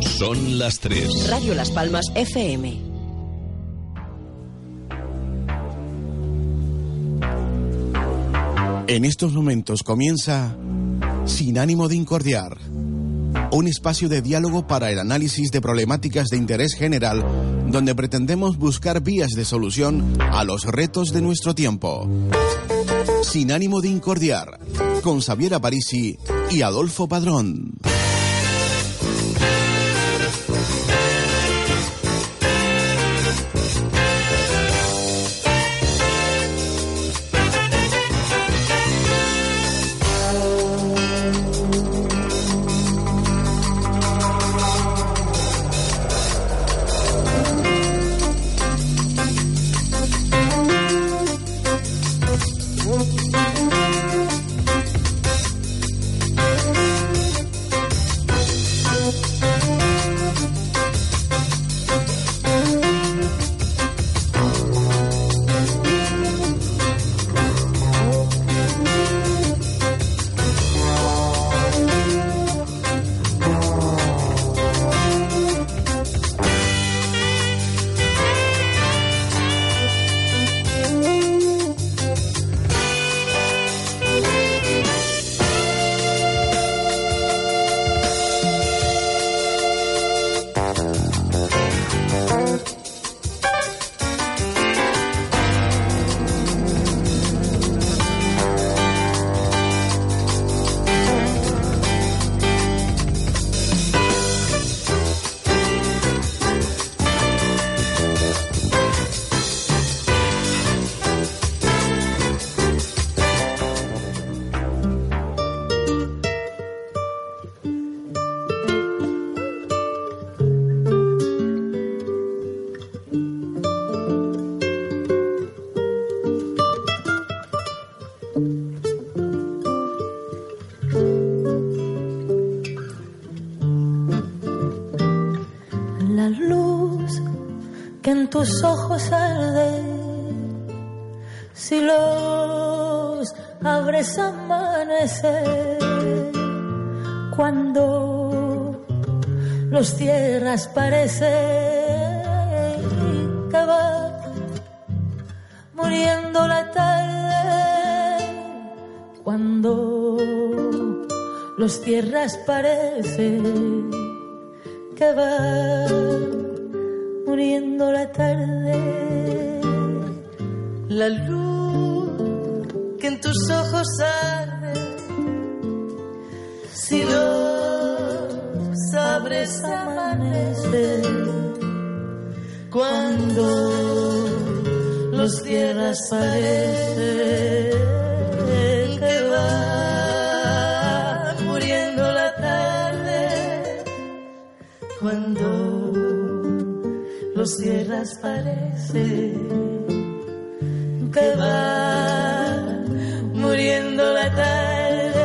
Son las 3. Radio Las Palmas FM. En estos momentos comienza Sin ánimo de incordiar, un espacio de diálogo para el análisis de problemáticas de interés general donde pretendemos buscar vías de solución a los retos de nuestro tiempo. Sin ánimo de incordiar, con Xavier Parisi y Adolfo Padrón. Tus ojos arde, si los abres amanecer, cuando los cierras parece que va muriendo la tarde, cuando los cierras parece que va muriendo la tarde. La luz que en tus ojos arde, si los abres amanecer, cuando los cierras parece los cierras parece que va muriendo la tarde,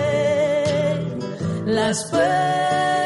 las penas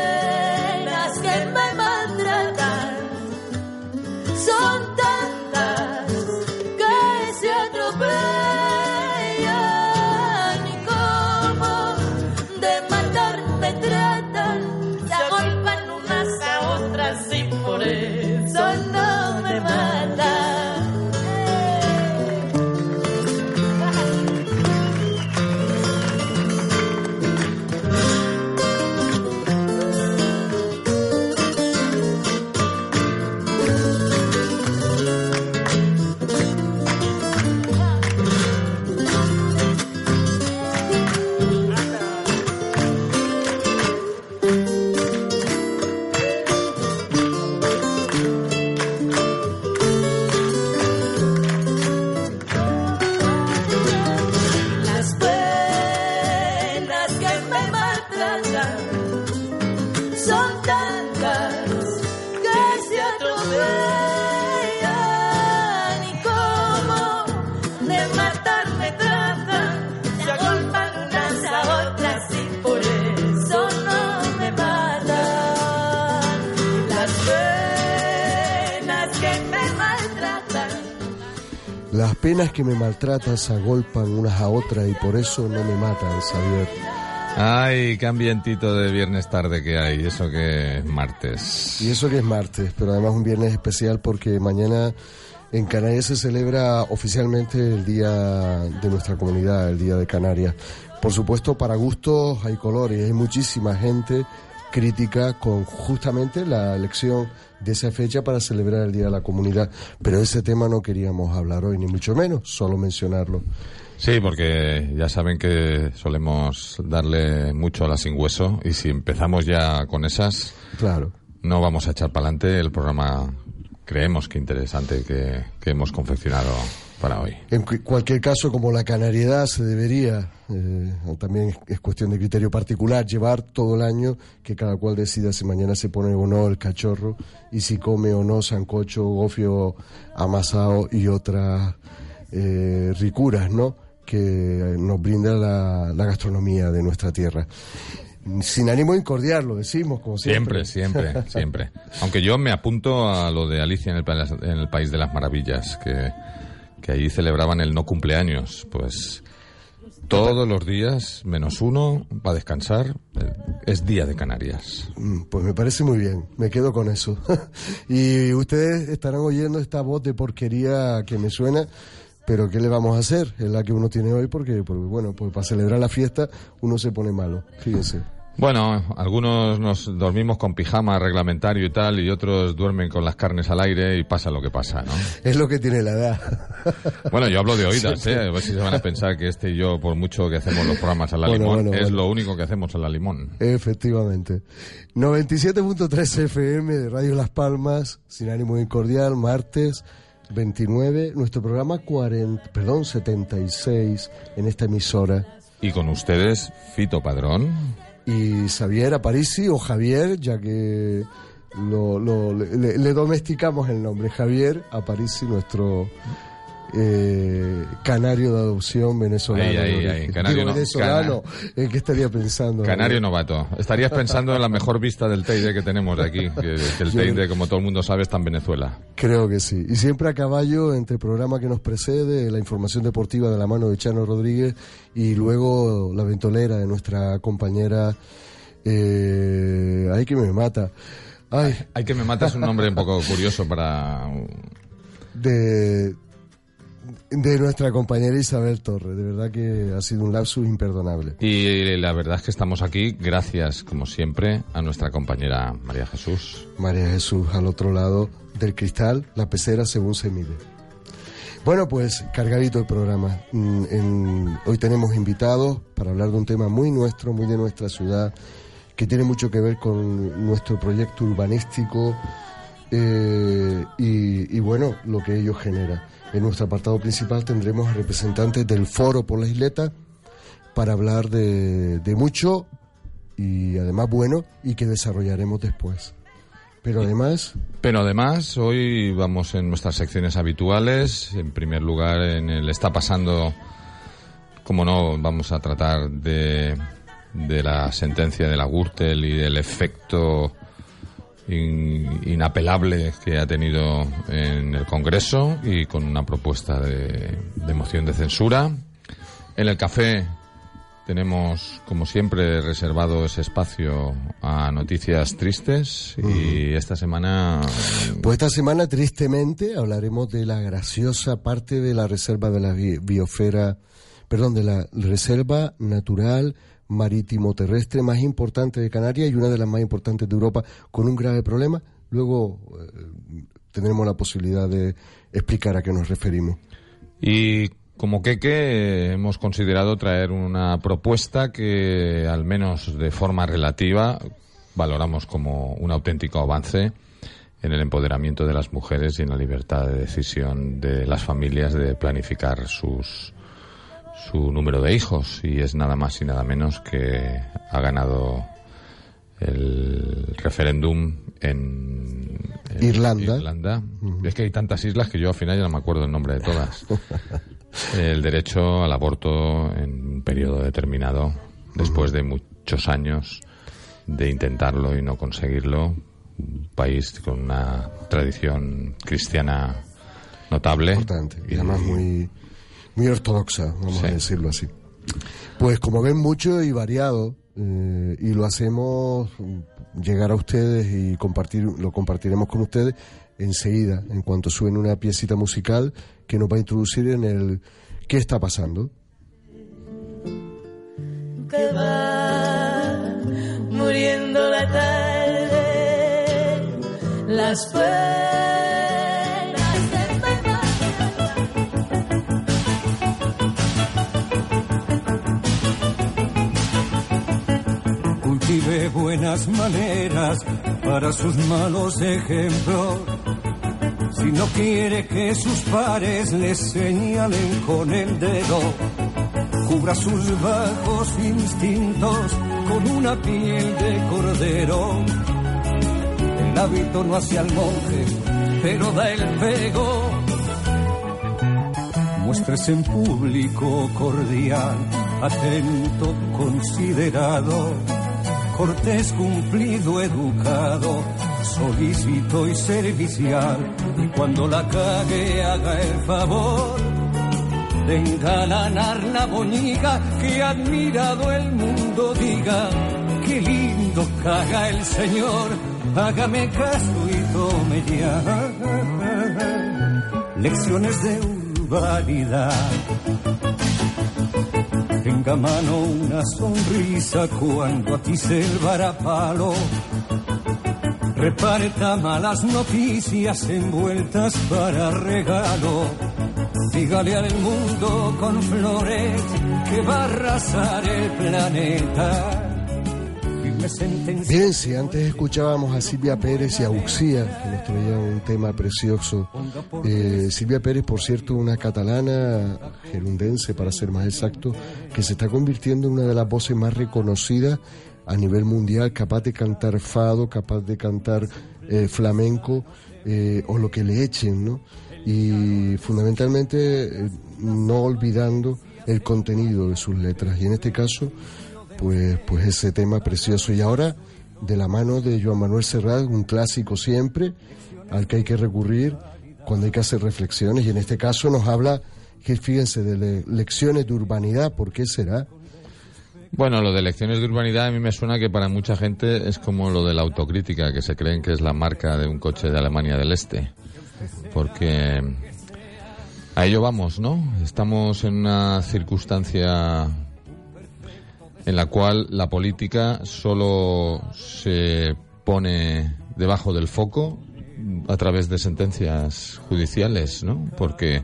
Penas que me maltratan se agolpan unas a otras y por eso no me matan, Xavier. Ay, qué ambientito de viernes tarde que hay, eso que es martes. Y eso que es martes, pero además un viernes especial porque mañana en Canarias se celebra oficialmente el día de nuestra comunidad, el Día de Canarias. Por supuesto, para gustos hay colores, hay muchísima gente crítica con justamente la elección de esa fecha para celebrar el Día de la Comunidad. Pero ese tema no queríamos hablar hoy, ni mucho menos, solo mencionarlo. Sí, porque ya saben que solemos darle mucho a la sin hueso y si empezamos ya con esas, claro. no vamos a echar para adelante el programa, creemos que interesante que, que hemos confeccionado para hoy. En cualquier caso, como la canariedad se debería, eh, también es cuestión de criterio particular, llevar todo el año que cada cual decida si mañana se pone o no el cachorro y si come o no sancocho, gofio amasado y otras eh, ricuras, ¿no? que nos brinda la, gastronomía de nuestra tierra. Sin ánimo de incordiar, lo decimos, como siempre. Siempre, siempre, siempre. Aunque yo me apunto a lo de Alicia en el, en el País de las Maravillas, que, que ahí celebraban el no cumpleaños. Pues todos los días, menos uno, para descansar, eh, es día de Canarias. Mm, pues me parece muy bien, me quedo con eso. y ustedes estarán oyendo esta voz de porquería que me suena pero ¿qué le vamos a hacer? Es la que uno tiene hoy porque, bueno, pues para celebrar la fiesta uno se pone malo, fíjense. Bueno, algunos nos dormimos con pijama reglamentario y tal, y otros duermen con las carnes al aire y pasa lo que pasa, ¿no? Es lo que tiene la edad. Bueno, yo hablo de oídas, ¿eh? A ver si se van a pensar que este y yo, por mucho que hacemos los programas a la limón, es lo único que hacemos a la limón. Efectivamente. 97.3 FM de Radio Las Palmas, sin ánimo incordial, martes 29, nuestro programa 40, perdón, 76 en esta emisora. Y con ustedes, Fito Padrón. Y Xavier Aparici o Javier, ya que lo, le, le, domesticamos el nombre. Javier Aparici, nuestro eh, canario de adopción venezolano. Canario venezolano, ¿en qué estaría pensando? Canario novato. Estarías pensando en la mejor vista del Teide que tenemos de aquí, que, el Teide, como todo el mundo sabe, está en Venezuela. Creo que sí. Y siempre a caballo entre el programa que nos precede, la información deportiva de la mano de Chano Rodríguez y luego la ventolera de nuestra compañera. Eh, ay, que me mata. Ay. Ay, que me mata es un nombre un poco curioso para. De, de nuestra compañera Isabel Torres. De verdad que ha sido un lapsus imperdonable. Y la verdad es que estamos aquí gracias, como siempre, a nuestra compañera María Jesús. María Jesús, al otro lado del cristal, la pecera según se mide. Bueno, pues cargadito el programa. Mm, hoy tenemos invitados para hablar de un tema muy nuestro, muy de nuestra ciudad, que tiene mucho que ver con nuestro proyecto urbanístico eh, y, y bueno, lo que ello genera. En nuestro apartado principal tendremos representantes del Foro por la Isleta para hablar de, mucho y además bueno y que desarrollaremos después. Pero además... Pero además, hoy vamos en nuestras secciones habituales. En primer lugar, en el Está pasando, como no, vamos a tratar de, de la sentencia de la Gürtel y del efecto inapelable que ha tenido en el Congreso y con una propuesta de, moción de censura. En el café tenemos, como siempre, reservado ese espacio a noticias tristes y esta semana... Pues esta semana, tristemente, hablaremos de la graciosa parte de la reserva de la biosfera, perdón, de la reserva natural marítimo terrestre más importante de Canarias y una de las más importantes de Europa con un grave problema. Luego eh, tendremos la posibilidad de explicar a qué nos referimos. Y como que hemos considerado traer una propuesta que al menos de forma relativa valoramos como un auténtico avance en el empoderamiento de las mujeres y en la libertad de decisión de las familias de planificar sus su número de hijos y es nada más y nada menos que ha ganado el referéndum en, Irlanda. Es que hay tantas islas que yo al final ya no me acuerdo el nombre de todas. el derecho al aborto en un periodo determinado, después de muchos años de intentarlo y no conseguirlo. Un país con una tradición cristiana notable. Importante. Y además muy muy ortodoxa, vamos a decirlo así. Pues como ven, mucho y variado eh, y lo hacemos llegar a ustedes y compartir, lo compartiremos con ustedes enseguida, en cuanto suene una piecita musical que nos va a introducir en el qué está pasando. que va muriendo la tarde, las buenas maneras para sus malos ejemplos. Si no quiere que sus pares le señalen con el dedo, cubra sus bajos instintos con una piel de cordero. El hábito no hace al monje, pero da el pego. Muéstrese en público cordial, atento, considerado, cortés, cumplido, educado, solícito y servicial. Y cuando la cague haga el favor de engalanar la bonica que admirado el mundo diga, qué lindo caga el Señor, hágame caso y tome ya lecciones de urbanidad. Tenga mano una sonrisa cuando a ti se el varapalo. Reparta malas noticias envueltas para regalo. Dígale al mundo con flores que va a arrasar el planeta. Bien, si antes escuchábamos a Silvia Pérez y a Uxía, que nos traía un tema precioso. Eh, Silvia Pérez, por cierto, una catalana, gerundense para ser más exacto, que se está convirtiendo en una de las voces más reconocidas a nivel mundial, capaz de cantar fado, capaz de cantar eh, flamenco eh, o lo que le echen, ¿no? Y fundamentalmente no olvidando el contenido de sus letras. Y en este caso, pues, pues ese tema precioso. Y ahora, de la mano de Joan Manuel Serrat, un clásico siempre, al que hay que recurrir cuando hay que hacer reflexiones. Y en este caso nos habla, que fíjense, de le- lecciones de urbanidad. ¿Por qué será? Bueno, lo de lecciones de urbanidad a mí me suena que para mucha gente es como lo de la autocrítica, que se creen que es la marca de un coche de Alemania del Este. Porque a ello vamos, ¿no? Estamos en una circunstancia en la cual la política solo se pone debajo del foco a través de sentencias judiciales, ¿no? Porque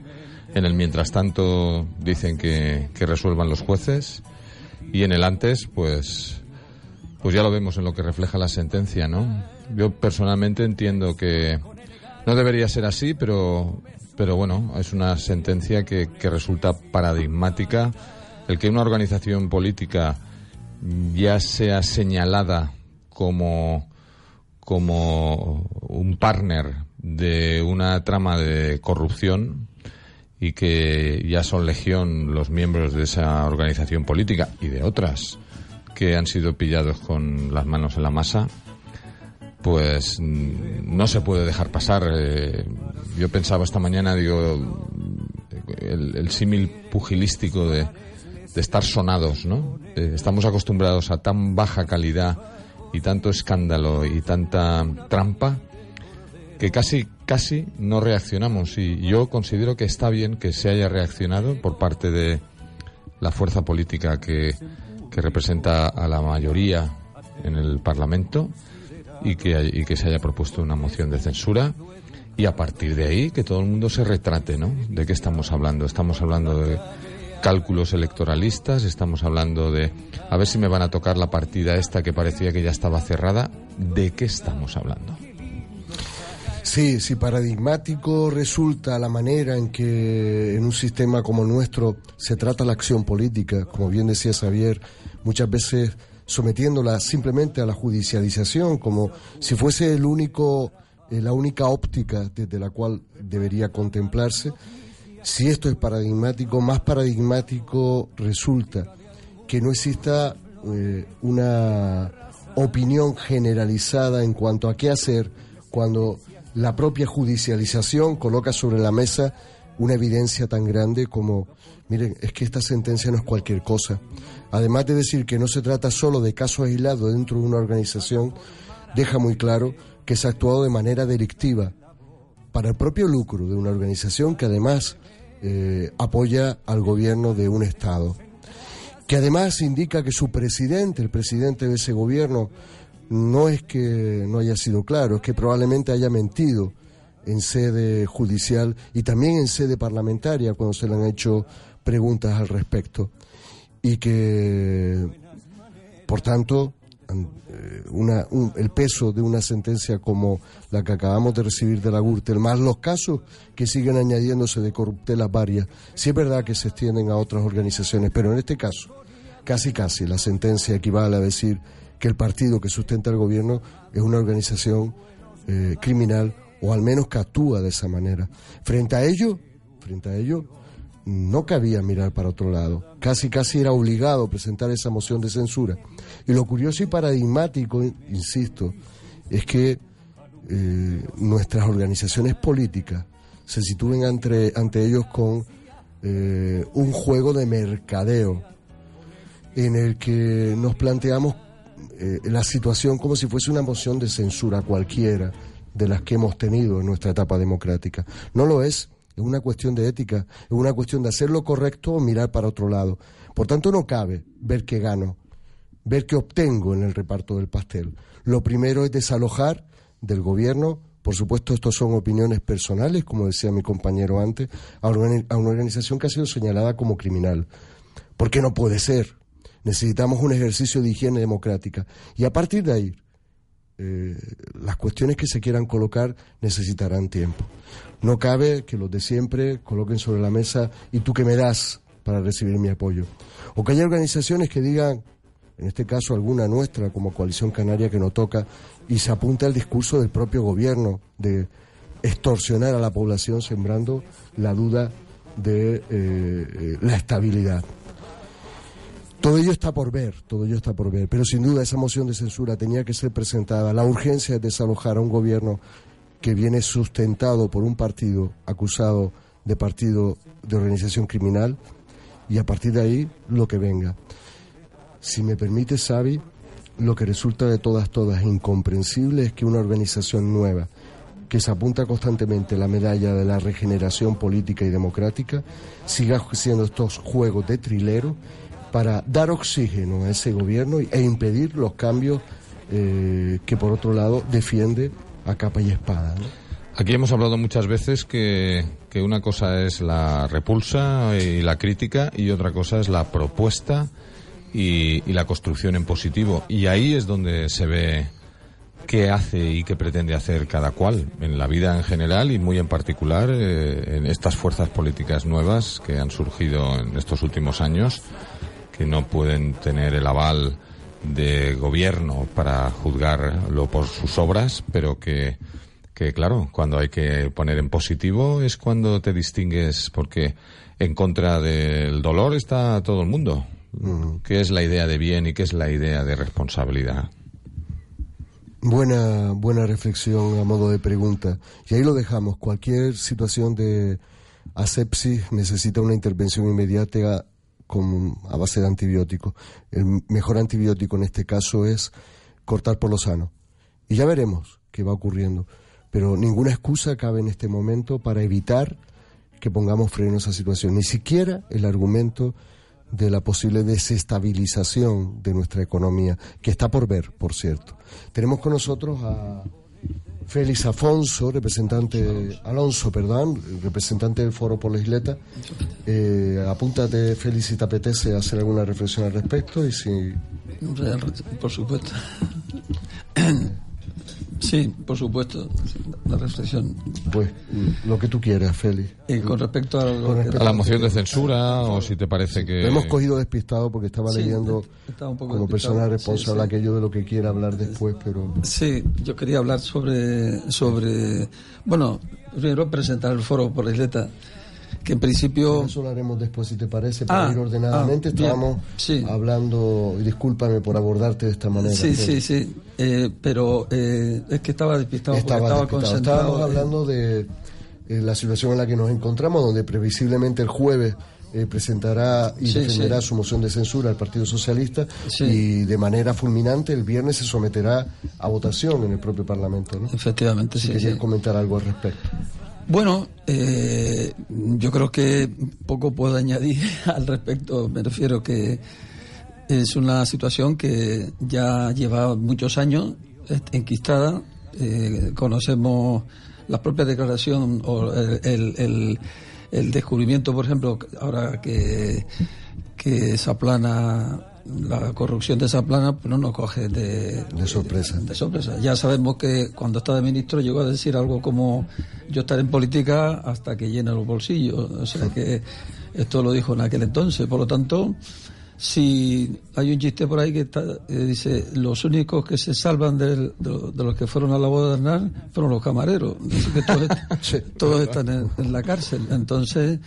en el mientras tanto dicen que, que resuelvan los jueces y en el antes, pues, pues ya lo vemos en lo que refleja la sentencia, ¿no? Yo personalmente entiendo que no debería ser así, pero, pero bueno, es una sentencia que, que resulta paradigmática. El que una organización política ya sea señalada como, como un partner de una trama de corrupción y que ya son legión los miembros de esa organización política y de otras que han sido pillados con las manos en la masa, pues mm, no se puede dejar pasar. Eh, yo pensaba esta mañana, digo, el, el símil pugilístico de, de estar sonados, ¿no? Eh, estamos acostumbrados a tan baja calidad y tanto escándalo y tanta trampa que casi casi no reaccionamos y yo considero que está bien que se haya reaccionado por parte de la fuerza política que, que representa a la mayoría en el Parlamento y que, y que se haya propuesto una moción de censura y a partir de ahí que todo el mundo se retrate, ¿no? ¿De qué estamos hablando? Estamos hablando de cálculos electoralistas, estamos hablando de a ver si me van a tocar la partida esta que parecía que ya estaba cerrada. ¿De qué estamos hablando? Sí, si paradigmático resulta la manera en que en un sistema como el nuestro se trata la acción política, como bien decía Xavier, muchas veces sometiéndola simplemente a la judicialización, como si fuese el único, eh, la única óptica desde la cual debería contemplarse. Si esto es paradigmático, más paradigmático resulta que no exista eh, una opinión generalizada en cuanto a qué hacer cuando la propia judicialización coloca sobre la mesa una evidencia tan grande como, miren, es que esta sentencia no es cualquier cosa. Además de decir que no se trata solo de casos aislados dentro de una organización, deja muy claro que se ha actuado de manera delictiva para el propio lucro de una organización que además eh, apoya al gobierno de un Estado, que además indica que su presidente, el presidente de ese gobierno, no es que no haya sido claro, es que probablemente haya mentido en sede judicial y también en sede parlamentaria cuando se le han hecho preguntas al respecto. Y que, por tanto, eh, una, el peso de una sentencia como la que acabamos de recibir de la Gürtel, más los casos que siguen añadiéndose de corruptelas varias, sí es verdad que se extienden a otras organizaciones, pero en este caso, casi casi, la sentencia equivale a decir que el partido que sustenta el gobierno es una organización eh, criminal o al menos que actúa de esa manera. Frente a ello, frente a ello, no cabía mirar para otro lado. Casi, casi era obligado presentar esa moción de censura. Y lo curioso y paradigmático, insisto, es que eh, nuestras organizaciones políticas se sitúen ante, ante ellos con eh, un juego de mercadeo en el que nos planteamos eh, la situación como si fuese una moción de censura cualquiera de las que hemos tenido en nuestra etapa democrática. No lo es es una cuestión de ética, es una cuestión de hacer lo correcto o mirar para otro lado. Por tanto, no cabe ver qué gano, ver qué obtengo en el reparto del pastel. Lo primero es desalojar del gobierno, por supuesto, estos son opiniones personales, como decía mi compañero antes, a una organización que ha sido señalada como criminal. Porque no puede ser. Necesitamos un ejercicio de higiene democrática. Y a partir de ahí, eh, las cuestiones que se quieran colocar necesitarán tiempo. No cabe que los de siempre coloquen sobre la mesa y tú que me das para recibir mi apoyo. O que haya organizaciones que digan, en este caso alguna nuestra como Coalición Canaria que no toca, y se apunta al discurso del propio gobierno de extorsionar a la población sembrando la duda de eh, eh, la estabilidad. Todo ello está por ver, todo ello está por ver, pero sin duda esa moción de censura tenía que ser presentada. La urgencia es desalojar a un gobierno que viene sustentado por un partido acusado de partido de organización criminal y a partir de ahí lo que venga. Si me permite, Xavi, lo que resulta de todas, todas incomprensible es que una organización nueva que se apunta constantemente la medalla de la regeneración política y democrática siga haciendo estos juegos de trilero para dar oxígeno a ese gobierno e impedir los cambios eh, que por otro lado defiende a capa y espada. Aquí hemos hablado muchas veces que, una cosa es la repulsa y la crítica y otra cosa es la propuesta y, la construcción en positivo. Y ahí es donde se ve qué hace y qué pretende hacer cada cual en la vida en general y muy en particular eh, en estas fuerzas políticas nuevas que han surgido en estos últimos años que no pueden tener el aval de gobierno para juzgarlo por sus obras, pero que, que claro, cuando hay que poner en positivo es cuando te distingues, porque en contra del dolor está todo el mundo. ¿Qué es la idea de bien y qué es la idea de responsabilidad? Buena, buena reflexión a modo de pregunta. Y ahí lo dejamos. Cualquier situación de asepsis necesita una intervención inmediata con, a base de antibióticos. El mejor antibiótico en este caso es cortar por lo sano. Y ya veremos qué va ocurriendo. Pero ninguna excusa cabe en este momento para evitar que pongamos freno a esa situación. Ni siquiera el argumento de la posible desestabilización de nuestra economía, que está por ver, por cierto. Tenemos con nosotros a Félix Afonso, representante, Alonso, perdón, representante del Foro por la Isleta. Eh, apúntate, Félix, si te apetece hacer alguna reflexión al respecto y si... Por supuesto. Sí, por supuesto, la reflexión. Pues lo que tú quieras, Félix. Y con respecto a, la moción de censura, o si te parece que. hemos cogido despistado porque estaba leyendo como persona responsable aquello de lo que quiera hablar después, pero. Sí, yo quería hablar sobre. sobre bueno, primero presentar el foro por la isleta que en principio... Eso lo haremos después, si te parece, para ah, ir ordenadamente. Ah, Estábamos hablando, y discúlpame por abordarte de esta manera. Sí, sí, sí, eh, pero eh, es que estaba despistado estaba, estaba concentrado. Estábamos hablando de eh, la situación en la que nos encontramos, donde previsiblemente el jueves eh, presentará y Sí, defenderá sí. su moción de censura al Partido Socialista Sí. y de manera fulminante el viernes se someterá a votación en el propio Parlamento. ¿no? Efectivamente, Si sí. querías sí. comentar algo al respecto. Bueno, eh, yo creo que poco puedo añadir al respecto. Me refiero que es una situación que ya lleva muchos años enquistada. Eh, conocemos la propia declaración o el, el- el- descubrimiento, por ejemplo, ahora que, que Zaplana, la corrupción de Zaplana, pues no nos coge de, De sorpresa. de sorpresa. Ya sabemos que cuando estaba de ministro llegó a decir algo como yo estaré en política hasta que llene los bolsillos. O sea que esto lo dijo en aquel entonces. Por lo tanto, si hay un chiste por ahí que está- eh, dice los únicos que se salvan del- de, de los que fueron a la boda de Hernán fueron los camareros. Así que todos, est- todos están en, en la cárcel. Entonces,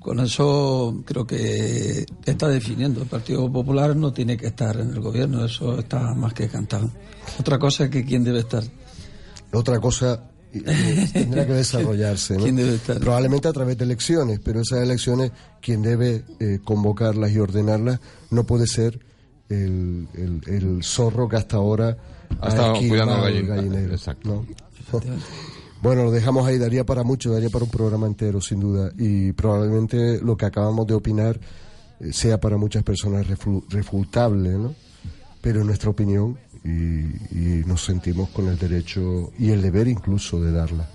con eso creo que está definiendo. El Partido Popular no tiene que estar en el gobierno, eso está más que cantado. Otra cosa es que quién debe estar. Otra cosa eh, tendrá que desarrollarse. ¿no? ¿Quién debe estar? Probablemente a través de elecciones, pero esas elecciones, quien debe eh, convocarlas y ordenarlas no puede ser el, el- el zorro que hasta ahora Ha estado cuidando al gallinero, exacto. ¿no? Bueno, lo dejamos ahí, daría para mucho, daría para un programa entero, sin duda. Y probablemente lo que acabamos de opinar eh, sea para muchas personas refu- refutable, ¿no? Pero en nuestra opinión, y, y nos sentimos con el derecho y el deber incluso de darla.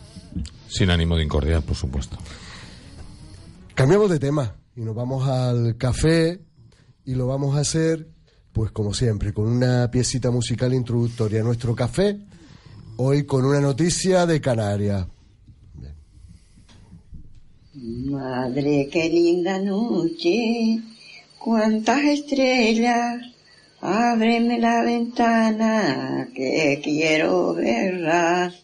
Sin ánimo de incordiar, por supuesto. Cambiamos de tema y nos vamos al café y lo vamos a hacer, pues como siempre, con una piecita musical introductoria a nuestro café, hoy con una noticia de Canarias. Madre, qué linda noche, cuántas estrellas, ábreme la ventana que quiero verlas.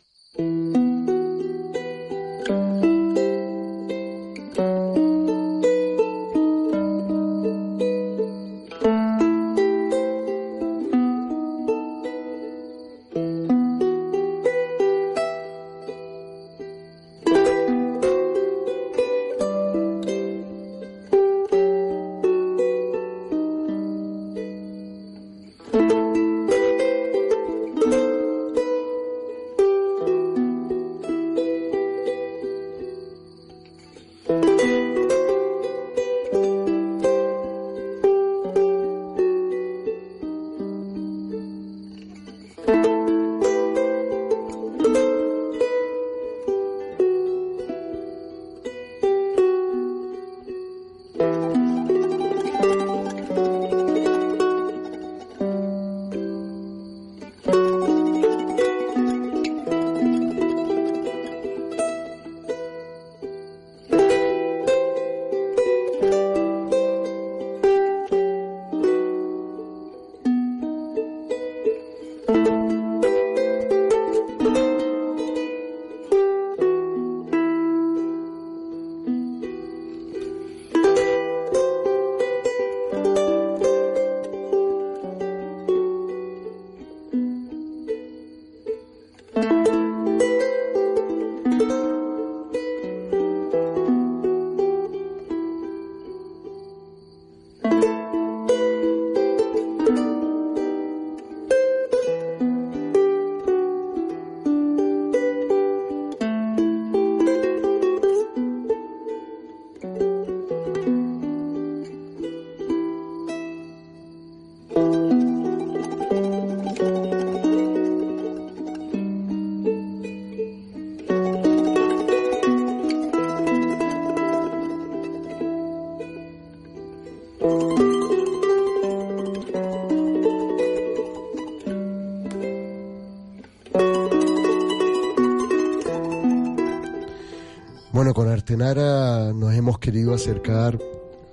Artenara nos hemos querido acercar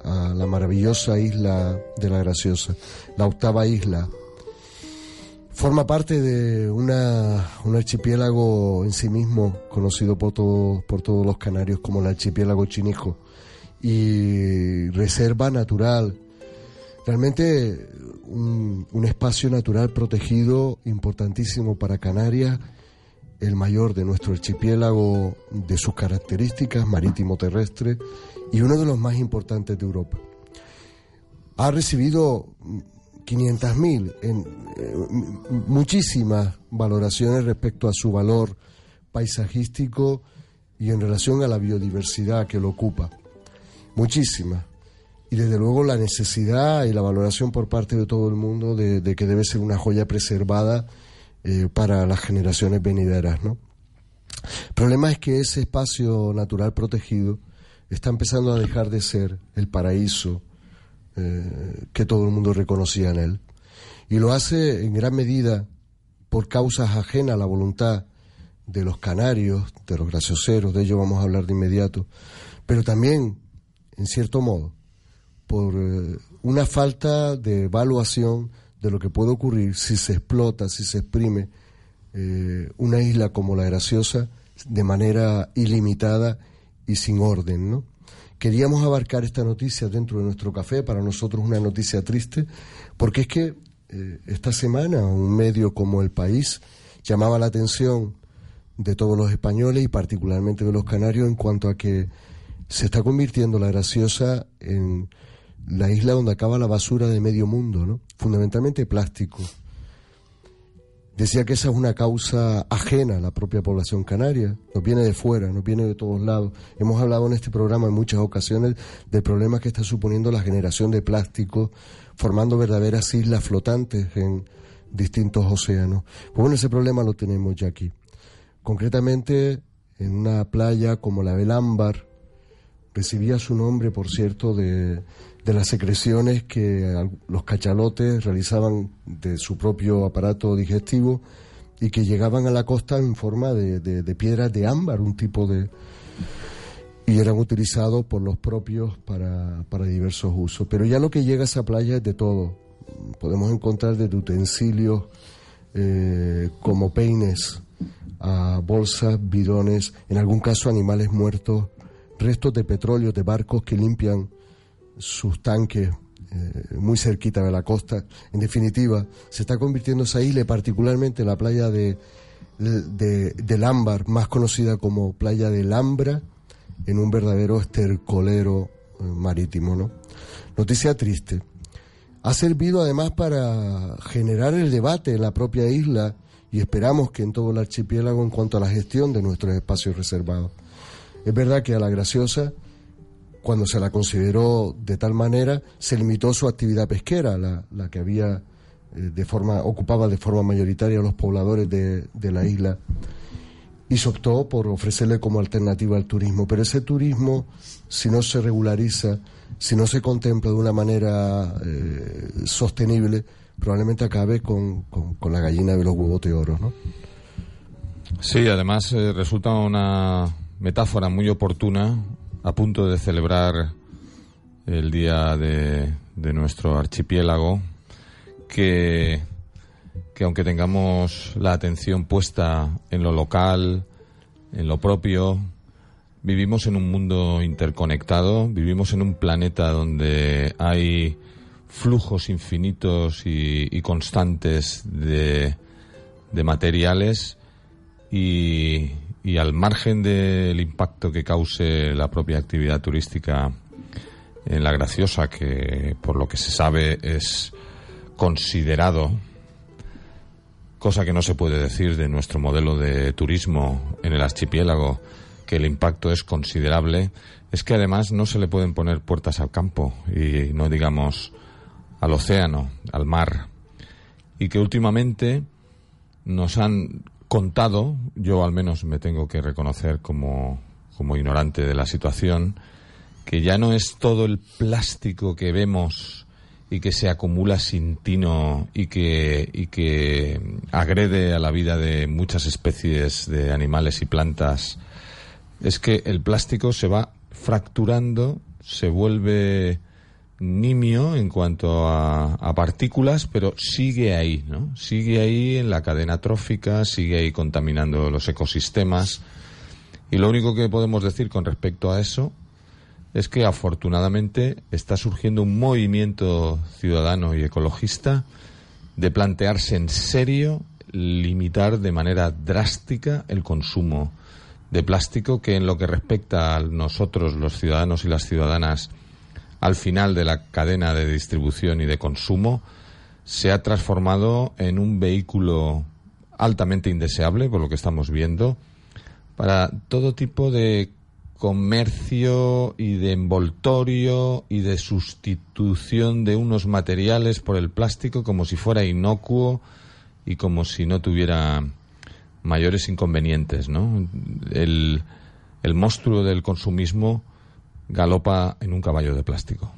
a la maravillosa isla de la Graciosa, la octava isla. Forma parte de una, un archipiélago en sí mismo, conocido por, todo- por todos los canarios como el archipiélago Chinijo, y reserva natural. Realmente un espacio natural protegido importantísimo para Canarias el mayor de nuestro archipiélago de sus características marítimo-terrestre y uno de los más importantes de Europa. Ha recibido 500.000 en eh, muchísimas valoraciones respecto a su valor paisajístico y en relación a la biodiversidad que lo ocupa. Muchísimas. Y desde luego la necesidad y la valoración por parte de todo el mundo de, que debe ser una joya preservada eh, para las generaciones venideras. ¿no? El problema es que ese espacio natural protegido está empezando a dejar de ser el paraíso eh, que todo el mundo reconocía en él. Y lo hace en gran medida por causas ajenas a la voluntad de los canarios, de los gracioseros, de ello vamos a hablar de inmediato, pero también, en cierto modo, por eh, una falta de evaluación de lo que puede ocurrir si se explota, si se exprime eh, una isla como la Graciosa de manera ilimitada y sin orden, ¿no? Queríamos abarcar esta noticia dentro de nuestro café, para nosotros una noticia triste, porque es que eh, esta semana un medio como El País llamaba la atención de todos los españoles y particularmente de los canarios en cuanto a que se está convirtiendo la graciosa en la isla donde acaba la basura de medio mundo, ¿no? Fundamentalmente plástico. Decía que esa es una causa ajena a la propia población canaria, nos viene de fuera, nos viene de todos lados. Hemos hablado en este programa en muchas ocasiones del problema que está suponiendo la generación de plástico, formando verdaderas islas flotantes en distintos océanos. Pues bueno, ese problema lo tenemos ya aquí concretamente en una playa como la del Ámbar, recibía su nombre, por cierto, de, las secreciones que los cachalotes realizaban de su propio aparato digestivo y que llegaban a la costa en forma de, de piedras de ámbar, un tipo de... y eran utilizados por los propios para, para diversos usos. Pero ya lo que llega a esa playa es de todo. Podemos encontrar desde utensilios eh, como peines, a bolsas, bidones, en algún caso animales muertos, restos de petróleo de barcos que limpian sus tanques eh, muy cerquita de la costa. En definitiva, se está convirtiendo esa isla, particularmente la playa de, de, del Ámbar, más conocida como playa de Lambra, en un verdadero estercolero eh, marítimo. ¿no? Noticia triste. Ha servido además para generar el debate en la propia isla y esperamos que en todo el archipiélago en cuanto a la gestión de nuestros espacios reservados. Es verdad que a la Graciosa, cuando se la consideró de tal manera, se limitó su actividad pesquera, la, la que había eh, de forma, ocupaba de forma mayoritaria a los pobladores de, de la isla y se optó por ofrecerle como alternativa al turismo. Pero ese turismo, si no se regulariza, si no se contempla de una manera eh, sostenible, probablemente acabe con, con, la gallina de los huevos de oro, ¿no? Sí, además eh, resulta una metáfora muy oportuna a punto de celebrar el día de, de nuestro archipiélago que, que aunque tengamos la atención puesta en lo local, en lo propio, vivimos en un mundo interconectado, vivimos en un planeta donde hay flujos infinitos y, constantes de, materiales y, al margen del impacto que cause la propia actividad turística en la Graciosa, que por lo que se sabe es considerado, cosa que no se puede decir de nuestro modelo de turismo en el archipiélago, que el impacto es considerable, es que además no se le pueden poner puertas al campo y no digamos al océano, al mar, y que últimamente nos han contado, yo al menos me tengo que reconocer como, como ignorante de la situación, que ya no es todo el plástico que vemos y que se acumula sin tino y que, y que agrede a la vida de muchas especies de animales y plantas, es que el plástico se va fracturando, se vuelve nimio en cuanto a, partículas, pero sigue ahí, ¿no? Sigue ahí en la cadena trófica, sigue ahí contaminando los ecosistemas. Y lo único que podemos decir con respecto a eso es que afortunadamente está surgiendo un movimiento ciudadano y ecologista de plantearse en serio limitar de manera drástica el consumo de plástico que en lo que respecta a nosotros, los ciudadanos y las ciudadanas, al final de la cadena de distribución y de consumo, se ha transformado en un vehículo altamente indeseable, por lo que estamos viendo, para todo tipo de comercio y de envoltorio y de sustitución de unos materiales por el plástico como si fuera inocuo y como si no tuviera mayores inconvenientes, ¿no? El, el monstruo del consumismo galopa en un caballo de plástico.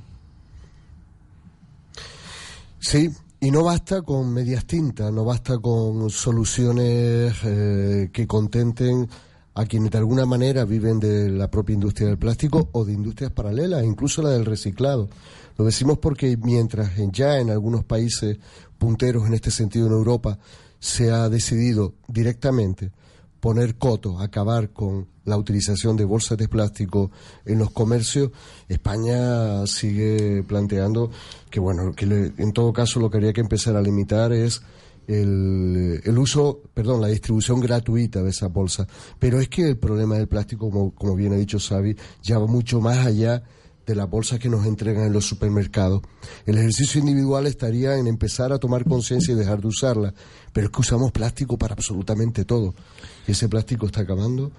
Sí, y no basta con medias tintas, no basta con soluciones eh, que contenten a quienes de alguna manera viven de la propia industria del plástico o de industrias paralelas, incluso la del reciclado. Lo decimos porque mientras ya en algunos países punteros en este sentido en Europa se ha decidido directamente poner coto, acabar con la utilización de bolsas de plástico en los comercios, España sigue planteando que, bueno, que en todo caso lo que habría que empezar a limitar es el, el, uso, perdón, la distribución gratuita de esa bolsa. Pero es que el problema del plástico, como, como bien ha dicho Xavi, ya va mucho más allá de las bolsas que nos entregan en los supermercados. El ejercicio individual estaría en empezar a tomar conciencia y dejar de usarla, pero es que usamos plástico para absolutamente todo. Y ese plástico está acabando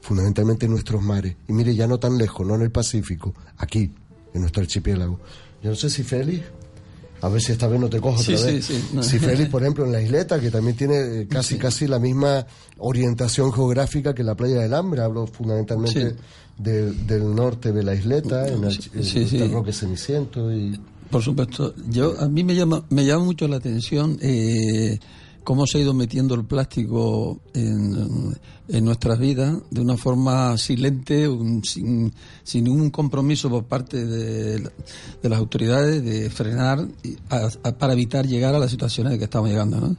fundamentalmente en nuestros mares. Y mire, ya no tan lejos, no en el Pacífico, aquí, en nuestro archipiélago. Yo no sé si Félix a ver si esta vez no te cojo otra vez. Si Félix, por ejemplo, en la isleta, que también tiene eh, casi casi la misma orientación geográfica que la playa del Hambre, hablo fundamentalmente del norte de la isleta, en el, Roque Ceniciento y... Por supuesto, yo a mí me llama me llama mucho la atención eh, cómo se ha ido metiendo el plástico en, nuestras vidas de una forma silente, sin, ningún compromiso por parte de, las autoridades de frenar para evitar llegar a las situaciones de que estamos llegando.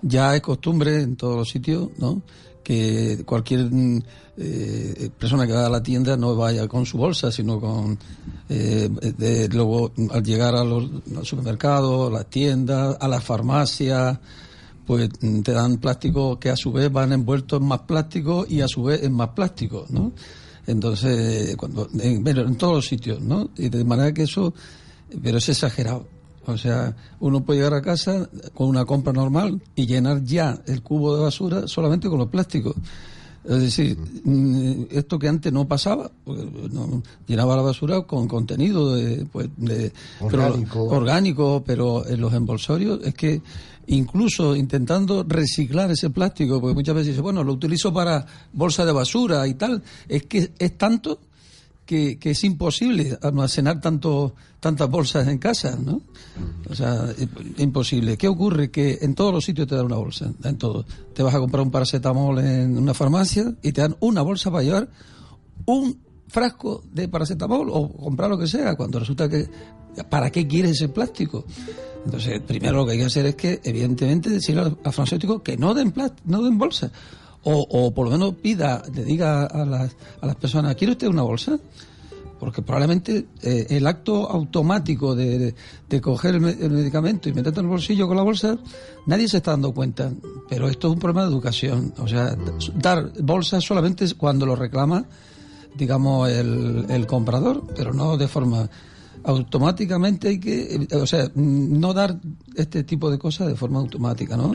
Ya es costumbre en todos los sitios ¿no? que cualquier eh, persona que vaya a la tienda no vaya con su bolsa, sino con eh, luego al llegar a los, al supermercado, a las tiendas, a las farmacias pues mm, te dan plástico que a su vez van envueltos en más plástico y a su vez en más plástico, ¿no? Entonces, cuando, en, en todos los sitios, ¿no? Y de manera que eso, pero es exagerado. O sea, uno puede llegar a casa con una compra normal y llenar ya el cubo de basura solamente con los plásticos. Es decir, mm, esto que antes no pasaba, pues, no, llenaba la basura con contenido de, pues, de orgánico. Pero, orgánico, pero en los embolsorios es que incluso intentando reciclar ese plástico, porque muchas veces dice, bueno, lo utilizo para bolsa de basura y tal, es que es tanto que, que es imposible almacenar tanto, tantas bolsas en casa, ¿no? O sea, imposible. ¿Qué ocurre? Que en todos los sitios te dan una bolsa, en todo. Te vas a comprar un paracetamol en una farmacia y te dan una bolsa para llevar un frasco de paracetamol o comprar lo que sea, cuando resulta que ¿para qué quieres ese plástico? Entonces, primero lo que hay que hacer es que, evidentemente, decirle al, farmacéutico que no den, no den bolsa. O, o, por lo menos pida, le diga a las, a las personas, ¿quiere usted una bolsa? Porque probablemente eh, el acto automático de, de, coger el, medicamento y meterte en el bolsillo con la bolsa, nadie se está dando cuenta. Pero esto es un problema de educación. O sea, dar bolsas solamente cuando lo reclama, digamos, el, el comprador, pero no de forma automáticamente hay que, eh, o sea, no dar este tipo de cosas de forma automática, ¿no?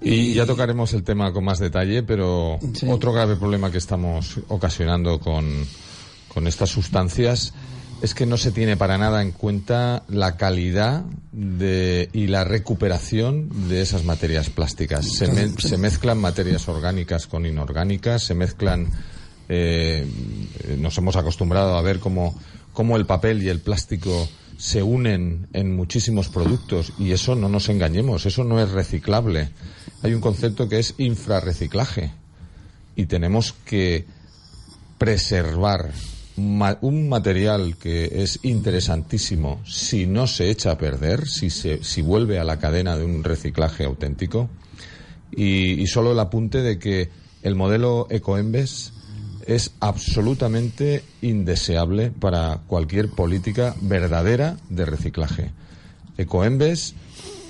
y, ya tocaremos el tema con más detalle, pero otro grave problema que estamos ocasionando con, con estas sustancias es que no se tiene para nada en cuenta la calidad de, y la recuperación de esas materias plásticas. Se, se mezclan materias orgánicas con inorgánicas, se mezclan. Eh, nos hemos acostumbrado a ver cómo cómo el papel y el plástico se unen en muchísimos productos y eso no nos engañemos, eso no es reciclable. Hay un concepto que es infrarreciclaje y tenemos que preservar un material que es interesantísimo si no se echa a perder, si, se, si vuelve a la cadena de un reciclaje auténtico. Y, y solo el apunte de que el modelo Ecoembes es absolutamente indeseable para cualquier política verdadera de reciclaje. Ecoembes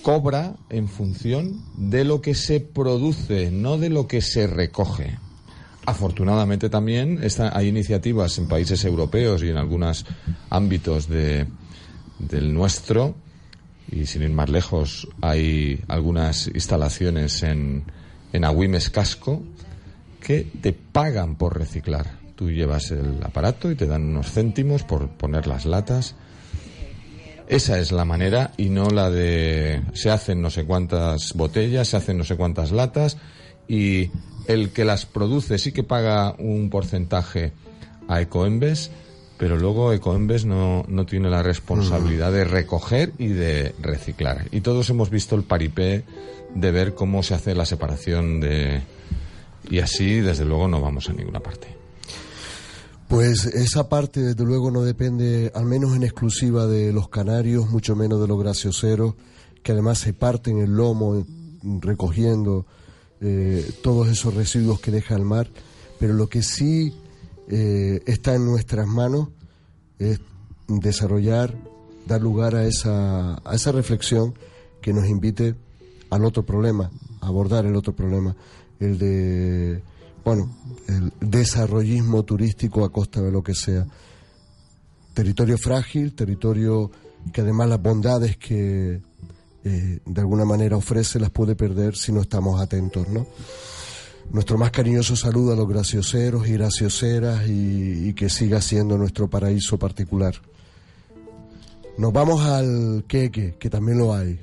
cobra en función de lo que se produce, no de lo que se recoge. Afortunadamente también hay iniciativas en países europeos y en algunos ámbitos de, del nuestro, y sin ir más lejos, hay algunas instalaciones en, en Agüimes Casco que te pagan por reciclar. Tú llevas el aparato y te dan unos céntimos por poner las latas. Esa es la manera y no la de se hacen no sé cuántas botellas, se hacen no sé cuántas latas y el que las produce sí que paga un porcentaje a Ecoembes, pero luego Ecoembes no, no tiene la responsabilidad de recoger y de reciclar. Y todos hemos visto el paripé de ver cómo se hace la separación de... Y así, desde luego, no vamos a ninguna parte. Pues esa parte, desde luego, no depende, al menos en exclusiva, de los canarios, mucho menos de los gracioseros, que además se parten el lomo recogiendo eh, todos esos residuos que deja el mar, pero lo que sí eh, está en nuestras manos es desarrollar, dar lugar a esa, a esa reflexión que nos invite al otro problema, abordar el otro problema, el de, bueno, el desarrollismo turístico a costa de lo que sea. Territorio frágil, territorio que además las bondades que eh, de alguna manera ofrece las puede perder si no estamos atentos, ¿no? Nuestro más cariñoso saludo a los gracioseros y gracioseras y, y que siga siendo nuestro paraíso particular. Nos vamos al queque, que también lo hay.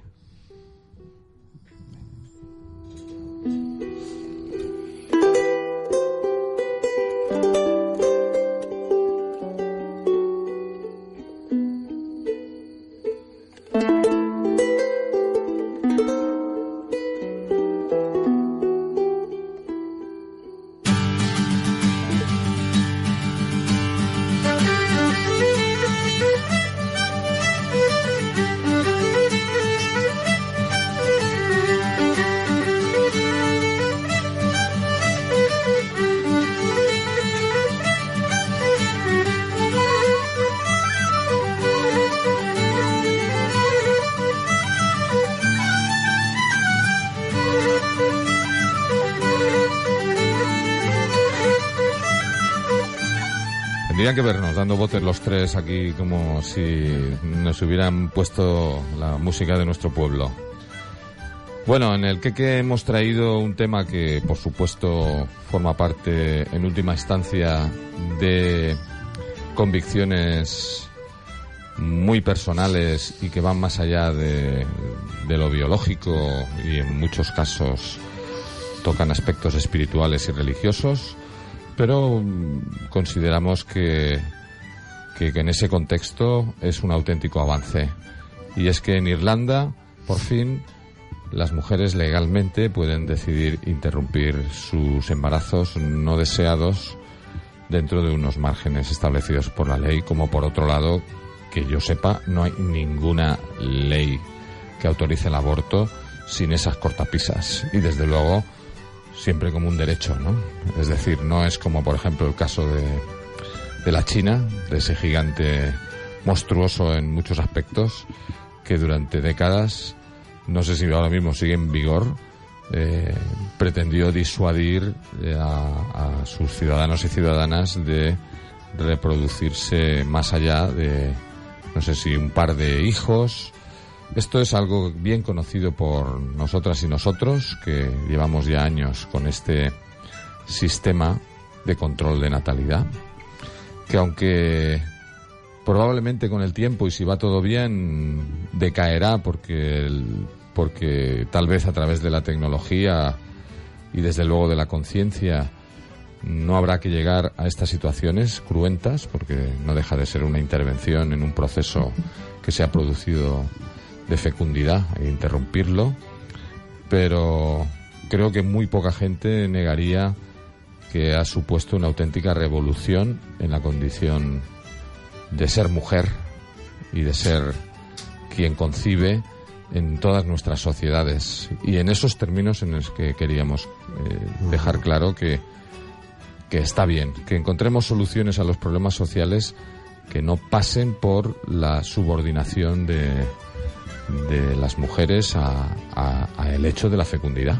Que vernos dando botes los tres aquí como si nos hubieran puesto la música de nuestro pueblo. Bueno, en el que hemos traído un tema que, por supuesto, forma parte, en última instancia, de convicciones muy personales y que van más allá de, de lo biológico y en muchos casos tocan aspectos espirituales y religiosos pero mm, consideramos que, que, en ese contexto es un auténtico avance. Y es que en Irlanda, por fin, las mujeres legalmente pueden decidir interrumpir sus embarazos no deseados dentro de unos márgenes establecidos por la ley, como por otro lado, que yo sepa, no hay ninguna ley que autorice el aborto sin esas cortapisas. Y desde luego, siempre como un derecho, ¿no? Es decir, no es como, por ejemplo, el caso de, de la China, de ese gigante monstruoso en muchos aspectos, que durante décadas, no sé si ahora mismo sigue en vigor, eh, pretendió disuadir eh, a, a, sus ciudadanos y ciudadanas de reproducirse más allá de, no sé si un par de hijos, esto es algo bien conocido por nosotras y nosotros, que llevamos ya años con este sistema de control de natalidad, que aunque probablemente con el tiempo y si va todo bien decaerá porque porque tal vez a través de la tecnología y desde luego de la conciencia no habrá que llegar a estas situaciones cruentas porque no deja de ser una intervención en un proceso que se ha producido de fecundidad e interrumpirlo, pero creo que muy poca gente negaría que ha supuesto una auténtica revolución en la condición de ser mujer y de ser quien concibe en todas nuestras sociedades. Y en esos términos en los que queríamos eh, dejar claro que, que está bien, que encontremos soluciones a los problemas sociales que no pasen por la subordinación de, de las mujeres a, el hecho de la fecundidad.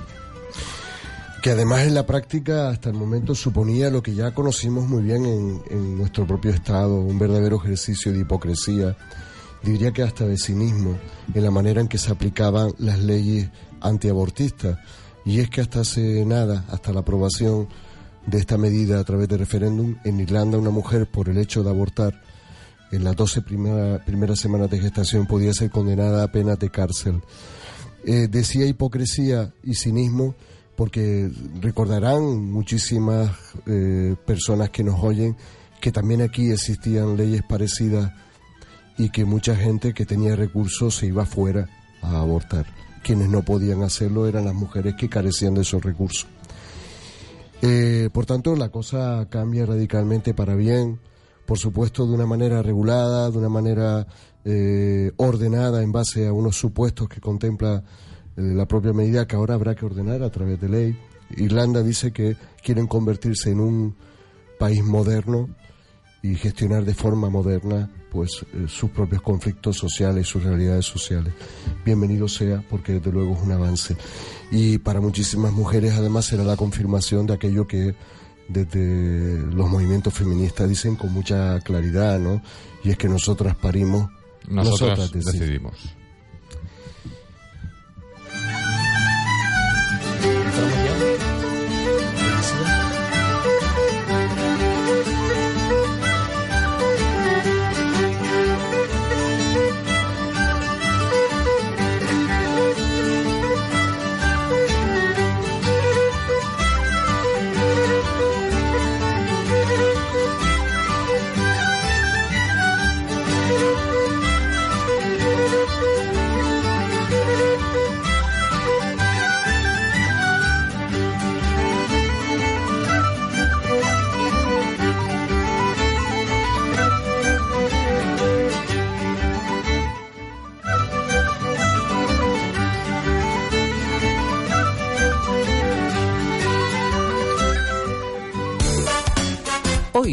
Que además en la práctica hasta el momento suponía lo que ya conocimos muy bien en, en nuestro propio Estado, un verdadero ejercicio de hipocresía, diría que hasta de cinismo, en la manera en que se aplicaban las leyes antiabortistas. Y es que hasta hace nada, hasta la aprobación de esta medida a través de referéndum, en Irlanda una mujer por el hecho de abortar en las 12 primeras semanas de gestación podía ser condenada a pena de cárcel. Eh, decía hipocresía y cinismo porque recordarán muchísimas eh, personas que nos oyen que también aquí existían leyes parecidas y que mucha gente que tenía recursos se iba fuera a abortar. Quienes no podían hacerlo eran las mujeres que carecían de esos recursos. Eh, por tanto, la cosa cambia radicalmente para bien por supuesto de una manera regulada, de una manera eh, ordenada en base a unos supuestos que contempla eh, la propia medida que ahora habrá que ordenar a través de ley. Irlanda dice que quieren convertirse en un país moderno y gestionar de forma moderna pues eh, sus propios conflictos sociales, sus realidades sociales. Bienvenido sea porque desde luego es un avance. Y para muchísimas mujeres además será la confirmación de aquello que desde los movimientos feministas dicen con mucha claridad, ¿no? Y es que nosotras parimos, nosotras, decidimos.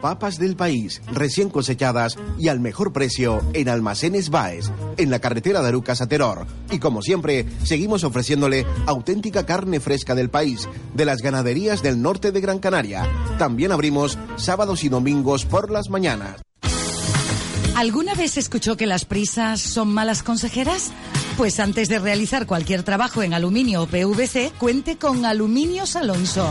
papas del país, recién cosechadas y al mejor precio en Almacenes Baes, en la carretera de Arucas a Teror. Y como siempre, seguimos ofreciéndole auténtica carne fresca del país, de las ganaderías del norte de Gran Canaria. También abrimos sábados y domingos por las mañanas. ¿Alguna vez escuchó que las prisas son malas consejeras? Pues antes de realizar cualquier trabajo en aluminio o PVC, cuente con Aluminios Alonso.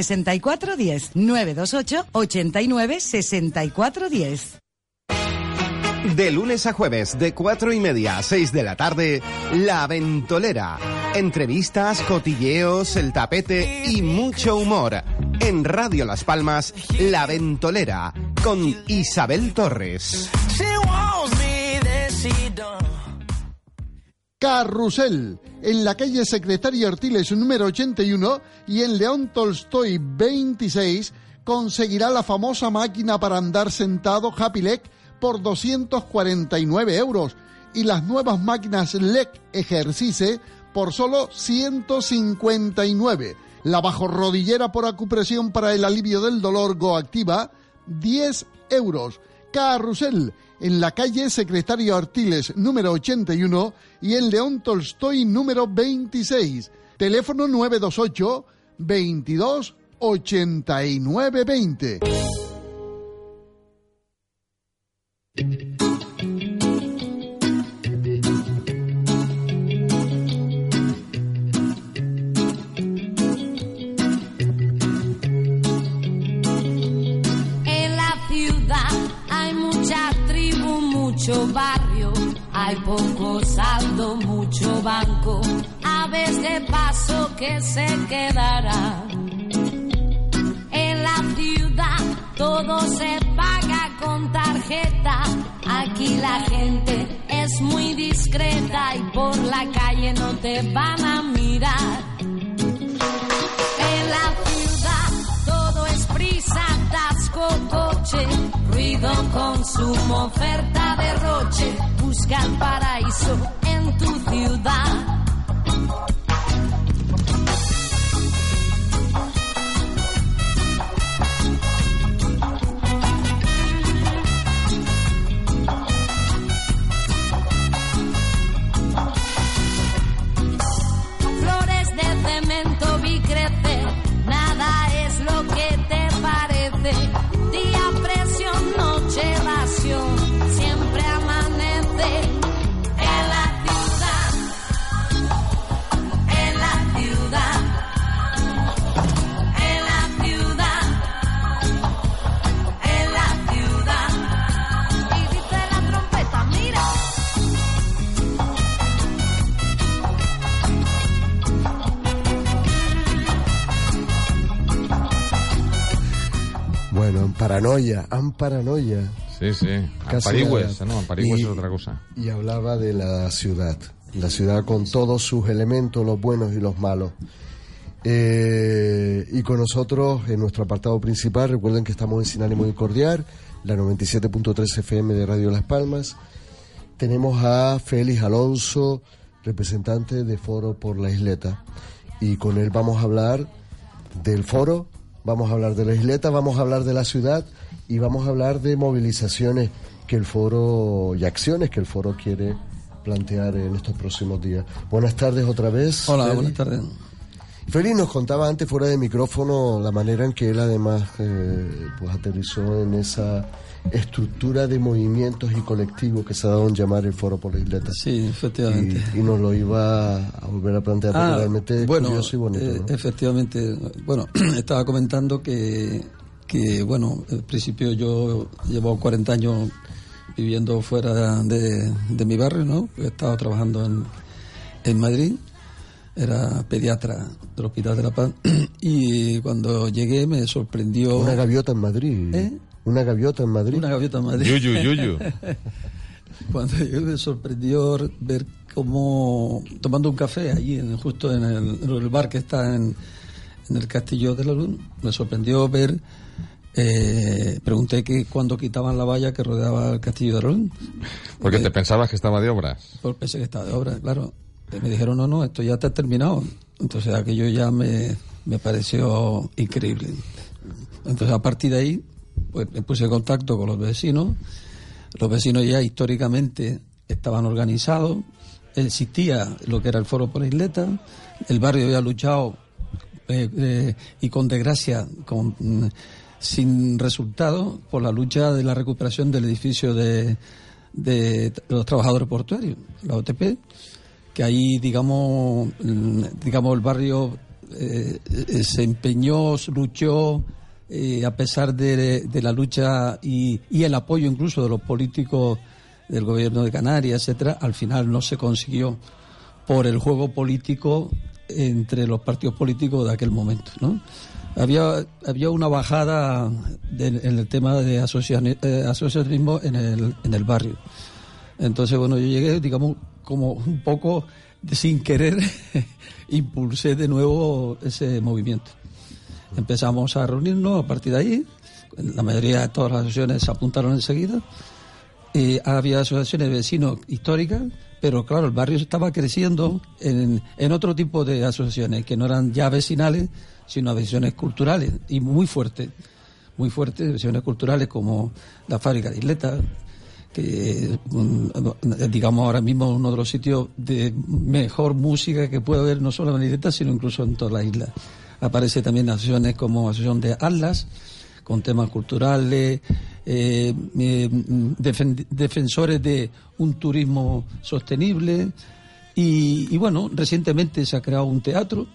6410 928 89 6410. De lunes a jueves, de cuatro y media a seis de la tarde, La Ventolera. Entrevistas, cotilleos, el tapete y mucho humor. En Radio Las Palmas, La Ventolera, con Isabel Torres. Carrusel, en la calle Secretario Artiles número 81 y en León Tolstoy 26, conseguirá la famosa máquina para andar sentado Happy Leg por 249 euros y las nuevas máquinas LEC Ejercice por solo 159. La bajorrodillera por acupresión para el alivio del dolor Goactiva, 10 euros. Carrusel, en la calle Secretario Artiles número 81 y en León Tolstoy número 26. Teléfono 928 22 89 20. Mucho barrio, hay poco saldo, mucho banco, aves de paso que se quedará. En la ciudad todo se paga con tarjeta, aquí la gente es muy discreta y por la calle no te van a mirar. Ruido, consumo, oferta, derroche. Busca el paraíso en tu ciudad. Paranoia, paranoia. Sí, sí. Amparigües, no, Amparigües es otra cosa. Y hablaba de la ciudad, la ciudad con todos sus elementos, los buenos y los malos. Eh, y con nosotros en nuestro apartado principal, recuerden que estamos en Sin Ánimo de Cordiar, la 97.3 FM de Radio Las Palmas. Tenemos a Félix Alonso, representante de Foro por la Isleta. Y con él vamos a hablar del foro, vamos a hablar de la isleta, vamos a hablar de la ciudad y vamos a hablar de movilizaciones que el foro y acciones que el foro quiere plantear en estos próximos días. Buenas tardes otra vez. Hola, buenas tardes. Félix nos contaba antes fuera de micrófono la manera en que él además eh, pues aterrizó en esa estructura de movimientos y colectivos que se ha dado en llamar el Foro por la Isleta. Sí, efectivamente. Y, y nos lo iba a volver a plantear porque Ah, realmente es bueno, curioso y bonito. eh, ¿no? efectivamente. Bueno, estaba comentando que, que, bueno, al principio yo llevo 40 años viviendo fuera de, de mi barrio, ¿no? He estado trabajando en, en Madrid, era pediatra del Hospital de la Paz, y cuando llegué me sorprendió... Una gaviota en Madrid. ¿Eh? Una gaviota en Madrid. Una gaviota en Madrid. Yuyu, yuyu. Cuando llegué me sorprendió ver cómo, tomando un café allí, en- justo en el, en el bar que está en, en el Castillo de la Luz, me sorprendió ver, eh, pregunté que cuando quitaban la valla que rodeaba el Castillo de la Luz, Porque te pensabas que estaba de obras. porque pensé que estaba de obra, claro. Y me dijeron, no, no, esto ya está terminado. Entonces aquello ya me, me pareció increíble. Entonces a partir de ahí, pues me puse en contacto con los vecinos. Los vecinos ya históricamente estaban organizados. Existía lo que era el Foro por la Isleta. El barrio había luchado eh, eh, y con desgracia, con, mm, sin resultado, por la lucha de la recuperación del edificio de, los trabajadores portuarios, la OTP, que ahí, digamos, mm, digamos el barrio eh, se empeñó, luchó, eh, a pesar de, la lucha y, y el apoyo incluso de los políticos del gobierno de Canarias, etcétera, al final no se consiguió por el juego político entre los partidos políticos de aquel momento. Había, había una bajada en el tema de eh, asociacionismo en el, en el barrio. Entonces, bueno, yo llegué, digamos, como un poco sin querer, impulsé de nuevo ese movimiento. Empezamos a reunirnos a partir de ahí. La mayoría de todas las asociaciones se apuntaron enseguida. Eh, había asociaciones de vecinos históricas, pero claro, el barrio estaba creciendo en, en otro tipo de asociaciones, que no eran ya vecinales, sino asociaciones culturales, y muy fuertes, muy fuertes, asociaciones culturales como la fábrica de Isleta, que digamos ahora mismo uno de los sitios de mejor música que puede haber no solo en Isleta, sino incluso en toda la isla. Aparece también asociaciones como Asociación de Atlas, con temas culturales, eh, eh, defen- defensores de un turismo sostenible. Y, y bueno, recientemente se ha creado un teatro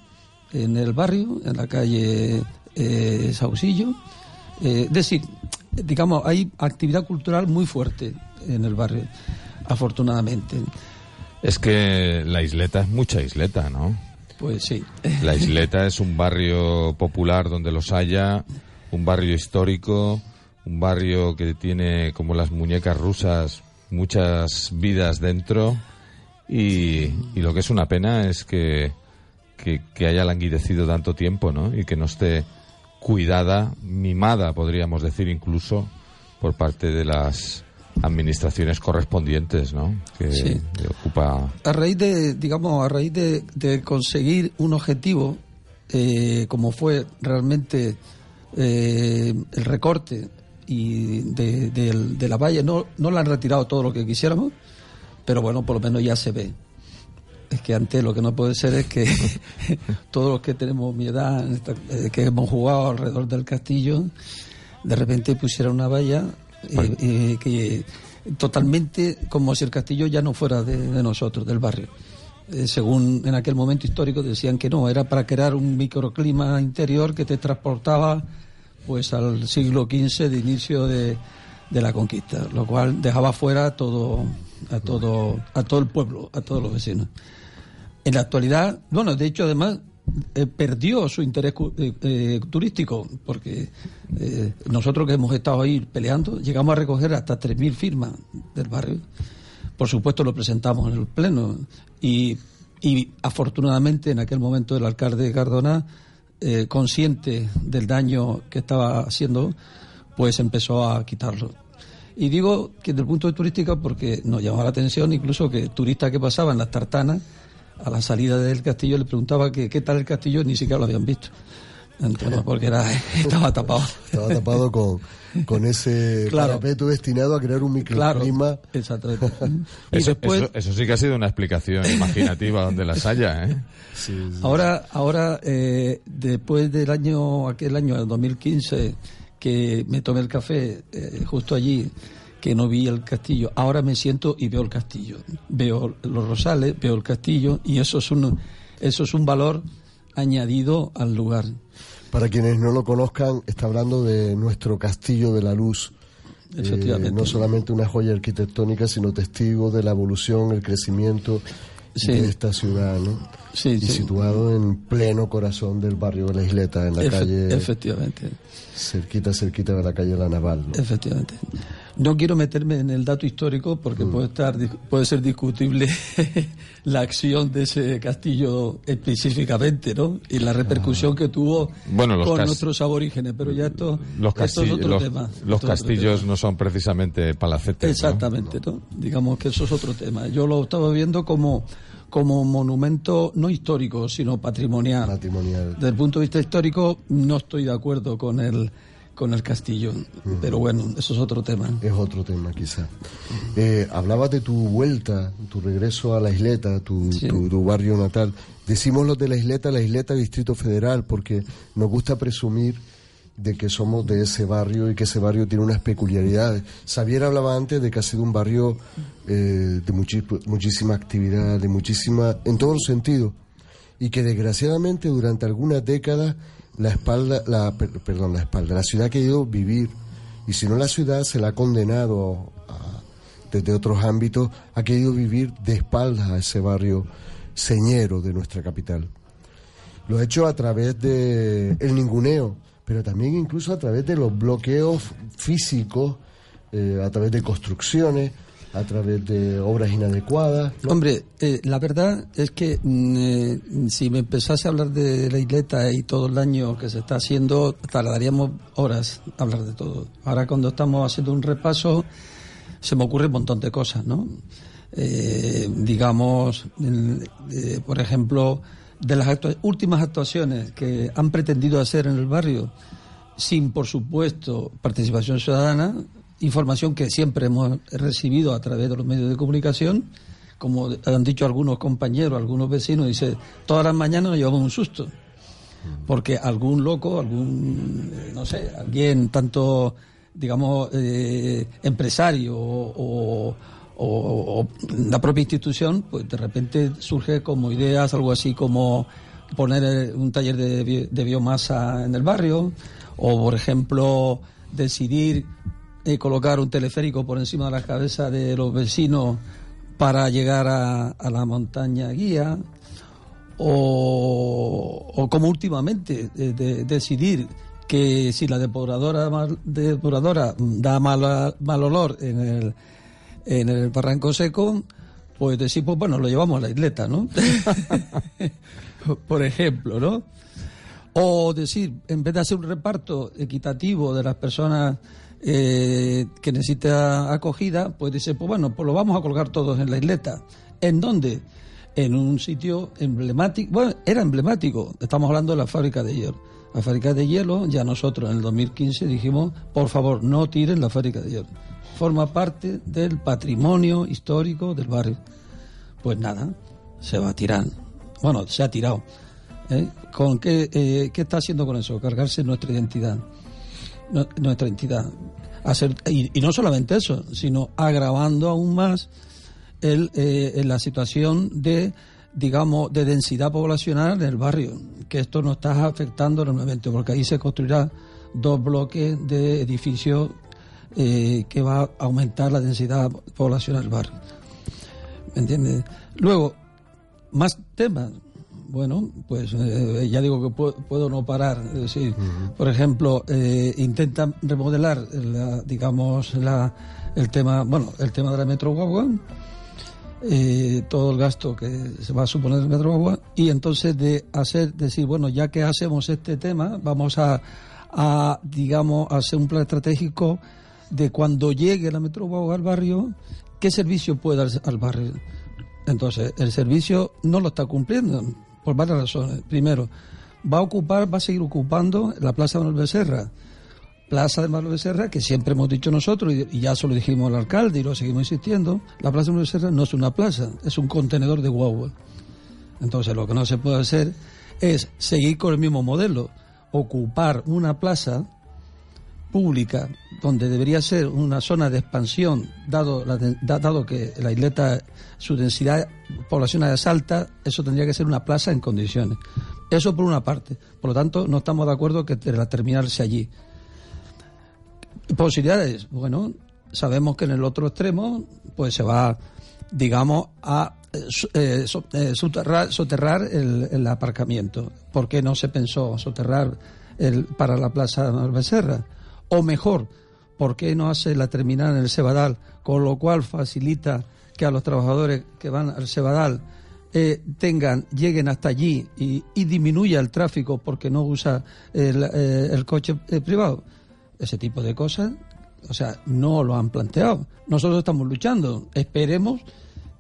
en el barrio, en la calle eh, Saucillo. Eh, es decir, digamos, hay actividad cultural muy fuerte en el barrio, afortunadamente. Es que la isleta es mucha isleta, ¿no? Pues sí. La isleta es un barrio popular donde los haya, un barrio histórico, un barrio que tiene como las muñecas rusas muchas vidas dentro y, lo que es una pena es que, que, que haya languidecido tanto tiempo, ¿no? Y que no esté cuidada, mimada, podríamos decir incluso, por parte de las administraciones correspondientes, ¿no? Que, Sí. que ocupa. A raíz de, digamos, a raíz de, de conseguir un objetivo, eh, como fue realmente eh, el recorte y de, la valla, no, no le han retirado todo lo que quisiéramos, pero bueno, por lo menos ya se ve. Es que antes lo que no puede ser es que todos los que tenemos mi edad, eh, que hemos jugado alrededor del castillo, de repente pusieran una valla eh, eh, que totalmente como si el castillo ya no fuera de, nosotros, del barrio. Eh, según en aquel momento histórico decían que no, era para crear un microclima interior que te transportaba pues al siglo XV de inicio de, de la conquista, lo cual dejaba fuera a todo, a todo, a todo el pueblo, a todos los vecinos. En la actualidad, bueno, de hecho además eh, perdió su interés eh, eh, turístico, porque nosotros que hemos estado ahí peleando, llegamos a recoger hasta 3.000 firmas del barrio. Por supuesto lo presentamos en el Pleno y, y afortunadamente en aquel momento el alcalde Cardona, consciente del daño que estaba haciendo, pues empezó a quitarlo. Y digo que desde el punto de turística porque nos llamaba la atención incluso que turistas que pasaban las tartanas a la salida del castillo le preguntaba que qué tal el castillo ni siquiera lo habían visto. Entonces, porque era, estaba tapado. Estaba tapado con, con ese Claro. parapeto destinado a crear un Claro, microclima. exactamente. Y Eso, después, eso- eso sí que ha sido una explicación imaginativa donde las haya, ¿eh? Ahora, ahora eh, después del año, aquel año, el 2015, que me tomé el café eh, justo allí, que no vi el castillo, ahora me siento y veo el castillo. Veo los rosales, veo el castillo y eso es un, eso es un valor añadido al lugar. Para quienes no lo conozcan, está hablando de nuestro Castillo de la Luz. Eh, Efectivamente. no solamente una joya arquitectónica, sino testigo de la evolución, el crecimiento Sí. de esta ciudad, ¿no? Sí, y sí. situado en pleno corazón del barrio de la Isleta, en la Efe- calle, Efectivamente. cerquita, cerquita de la calle La Naval. ¿no? Efectivamente. No quiero meterme en el dato histórico porque puede estar puede ser discutible la acción de ese castillo específicamente, ¿no? Y la repercusión que tuvo Bueno, los con nuestros aborígenes, pero ya esto, Los, esto es castillos, otro los, tema. los Esto castillos tema. no son precisamente palacetes. ¿no? Exactamente, ¿no? Digamos que eso es otro tema. Yo lo estaba viendo como como monumento no histórico, sino patrimonial. Patrimonial. Desde el punto de vista histórico no estoy de acuerdo con el con el castillo, pero bueno, eso es otro tema. Es otro tema, quizá. Eh, hablabas de tu vuelta, tu regreso a la isleta, tu, Sí. tu, tu barrio natal. Decimos los de la isleta, la isleta Distrito Federal, porque nos gusta presumir de que somos de ese barrio y que ese barrio tiene unas peculiaridades. Xavier hablaba antes de que ha sido un barrio eh, de muchísima actividad, de muchísima, en todos los sentidos, y que desgraciadamente durante algunas décadas la espalda, la, per- perdón, la espalda, la ciudad ha querido vivir, y si no la ciudad se la ha condenado a- desde otros ámbitos, ha querido vivir de espaldas a ese barrio señero de nuestra capital. Lo ha hecho a través de el ninguneo, pero también incluso a través de los bloqueos físicos, eh, a través de construcciones, a través de obras inadecuadas. Hombre, eh, la verdad es que mm, eh, si me empezase a hablar de la isleta y todo el daño que se está haciendo, tardaríamos horas a hablar de todo. Ahora cuando estamos haciendo un repaso, se me ocurre un montón de cosas, ¿no? Eh, digamos, eh, por ejemplo, de las últimas actuaciones que han pretendido hacer en el barrio, sin, por supuesto, participación ciudadana, información que siempre hemos recibido a través de los medios de comunicación, como han dicho algunos compañeros, algunos vecinos, dice, todas las mañanas nos llevamos un susto, porque algún loco, algún, eh, no sé, alguien tanto, digamos, eh, empresario o, o- o- la propia institución, pues de repente surge como ideas, algo así como poner eh, un taller de biomasa en el barrio, o por ejemplo decidir eh, colocar un teleférico por encima de la cabeza de los vecinos para llegar a, la montaña guía, o, o como últimamente de- decidir que si la depuradora, depuradora da mal, mal olor en el, en el barranco seco, pues decir, pues bueno, lo llevamos a la isleta, ¿no? Por ejemplo, ¿no? O decir, en vez de hacer un reparto equitativo de las personas eh, que necesitan acogida, pues dice, pues bueno, pues lo vamos a colgar todos en la isleta. ¿En dónde? En un sitio emblemático, bueno, era emblemático, estamos hablando de la fábrica de hielo. La fábrica de hielo, ya nosotros en el 2015 dijimos, por favor, no tiren la fábrica de hielo. Forma parte del patrimonio histórico del barrio. Pues nada, se va a tirar. Bueno, se ha tirado. ¿eh? ¿Con qué, eh, qué está haciendo con eso? Cargarse nuestra identidad. Nu- nuestra entidad. Hacer, y, no solamente eso, sino agravando aún más el, eh, la situación de digamos de densidad poblacional en el barrio que esto nos está afectando enormemente porque ahí se construirá dos bloques de edificios eh, que va a aumentar la densidad poblacional del barrio ¿me entiendes? luego más temas bueno, pues eh, ya digo que puedo, puedo no parar. Es decir, por ejemplo, eh, intentan remodelar, la, digamos, la, el tema, bueno, el tema de la Metro Guagua, eh, todo el gasto que se va a suponer el Metro Guagua, y entonces de hacer, decir, bueno, ya que hacemos este tema, vamos a, a digamos, hacer un plan estratégico de cuando llegue la Metro Guagua al barrio, qué servicio puede dar al barrio. Entonces, el servicio no lo está cumpliendo por varias razones. Primero, va a ocupar, va a seguir ocupando la Plaza Manuel Becerra. Plaza de Manuel Becerra, que siempre hemos dicho nosotros, y, y ya se lo dijimos al alcalde y lo seguimos insistiendo, la Plaza de Manuel Becerra no es una plaza, es un contenedor de guagua. Entonces, lo que no se puede hacer es seguir con el mismo modelo, ocupar una plaza pública donde debería ser una zona de expansión, dado, la dado que la isleta, su densidad poblacional es alta, eso tendría que ser una plaza en condiciones. Eso por una parte. Por lo tanto, no estamos de acuerdo que la terminal sea allí. Posibilidades, bueno, sabemos que en el otro extremo, pues se va, digamos, a eh, eh, eh, soterrar, soterrar el, el aparcamiento. ¿Por qué no se pensó soterrar el, para la Plaza Becerra? O mejor, ¿por qué no hace la terminal en el Cebadal? Con lo cual facilita que a los trabajadores que van al Cebadal eh, tengan, lleguen hasta allí y, y disminuya el tráfico porque no usa el, eh, coche eh, privado. Ese tipo de cosas, o sea, no lo han planteado. Nosotros estamos luchando. Esperemos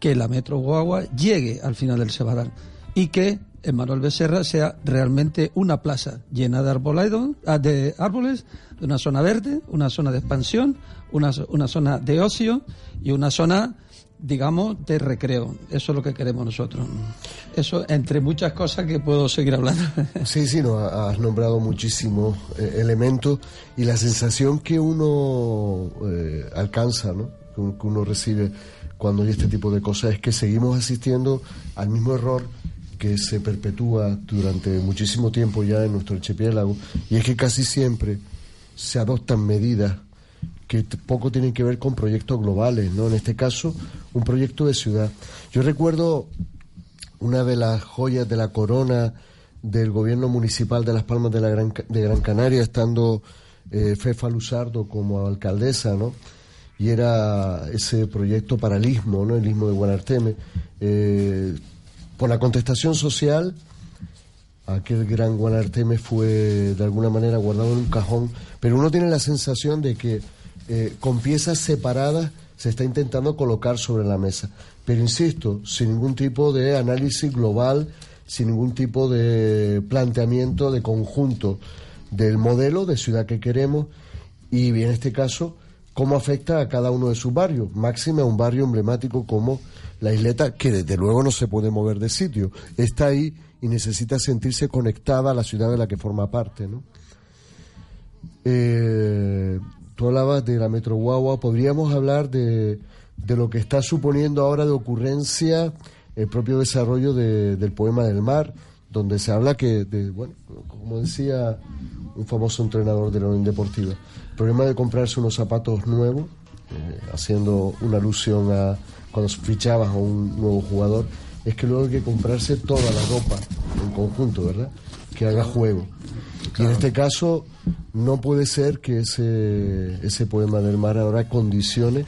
que la Metro Guagua llegue al final del Cebadal y que Manuel Becerra sea realmente una plaza llena de, ah, de árboles, de una zona verde, una zona de expansión, una, una zona de ocio y una zona, digamos, de recreo. Eso es lo que queremos nosotros. Eso entre muchas cosas que puedo seguir hablando. Sí, sí, no, has nombrado muchísimos eh, elementos y la sensación que uno eh, alcanza, ¿no? que un- que uno recibe cuando hay este tipo de cosas es que seguimos asistiendo al mismo error que se perpetúa durante muchísimo tiempo ya en nuestro archipiélago y es que casi siempre se adoptan medidas que poco tienen que ver con proyectos globales, ¿no? En este caso, un proyecto de ciudad. Yo recuerdo una de las joyas de la corona del gobierno municipal de Las Palmas de, la Gran, de Gran Canaria, estando eh, Fefa Luzardo como alcaldesa, ¿no? Y era ese proyecto para el istmo, ¿no? El istmo de Guanarteme. Eh, por la contestación social, aquel gran Guanarteme fue de alguna manera guardado en un cajón, pero uno tiene la sensación de que eh, con piezas separadas se está intentando colocar sobre la mesa. Pero insisto, sin ningún tipo de análisis global, sin ningún tipo de planteamiento de conjunto del modelo de ciudad que queremos y en este caso cómo afecta a cada uno de sus barrios, máxima un barrio emblemático como la isleta, que desde luego no se puede mover de sitio, está ahí y necesita sentirse conectada a la ciudad de la que forma parte. ¿no? Eh, tú hablabas de la Metro Guagua, podríamos hablar de, de lo que está suponiendo ahora de ocurrencia el propio desarrollo de- del poema del mar, donde se habla que, de, bueno, como decía un famoso entrenador de la Unión Deportiva. El problema de comprarse unos zapatos nuevos, eh, haciendo una alusión a cuando fichabas a un nuevo jugador, es que luego hay que comprarse toda la ropa en conjunto, ¿verdad? Que haga juego. Y en este caso no puede ser que ese, ese poema del mar ahora condicione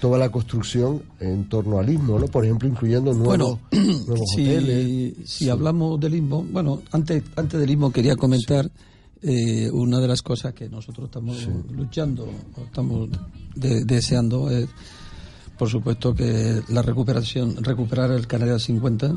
toda la construcción en torno al istmo, ¿no? Por ejemplo, incluyendo nuevos, nuevos si, hoteles. Si hablamos del istmo, bueno, antes, antes del istmo quería comentar eh, una de las cosas que nosotros estamos luchando, o estamos de- deseando, es, por supuesto, que la recuperación, recuperar el Canal 50.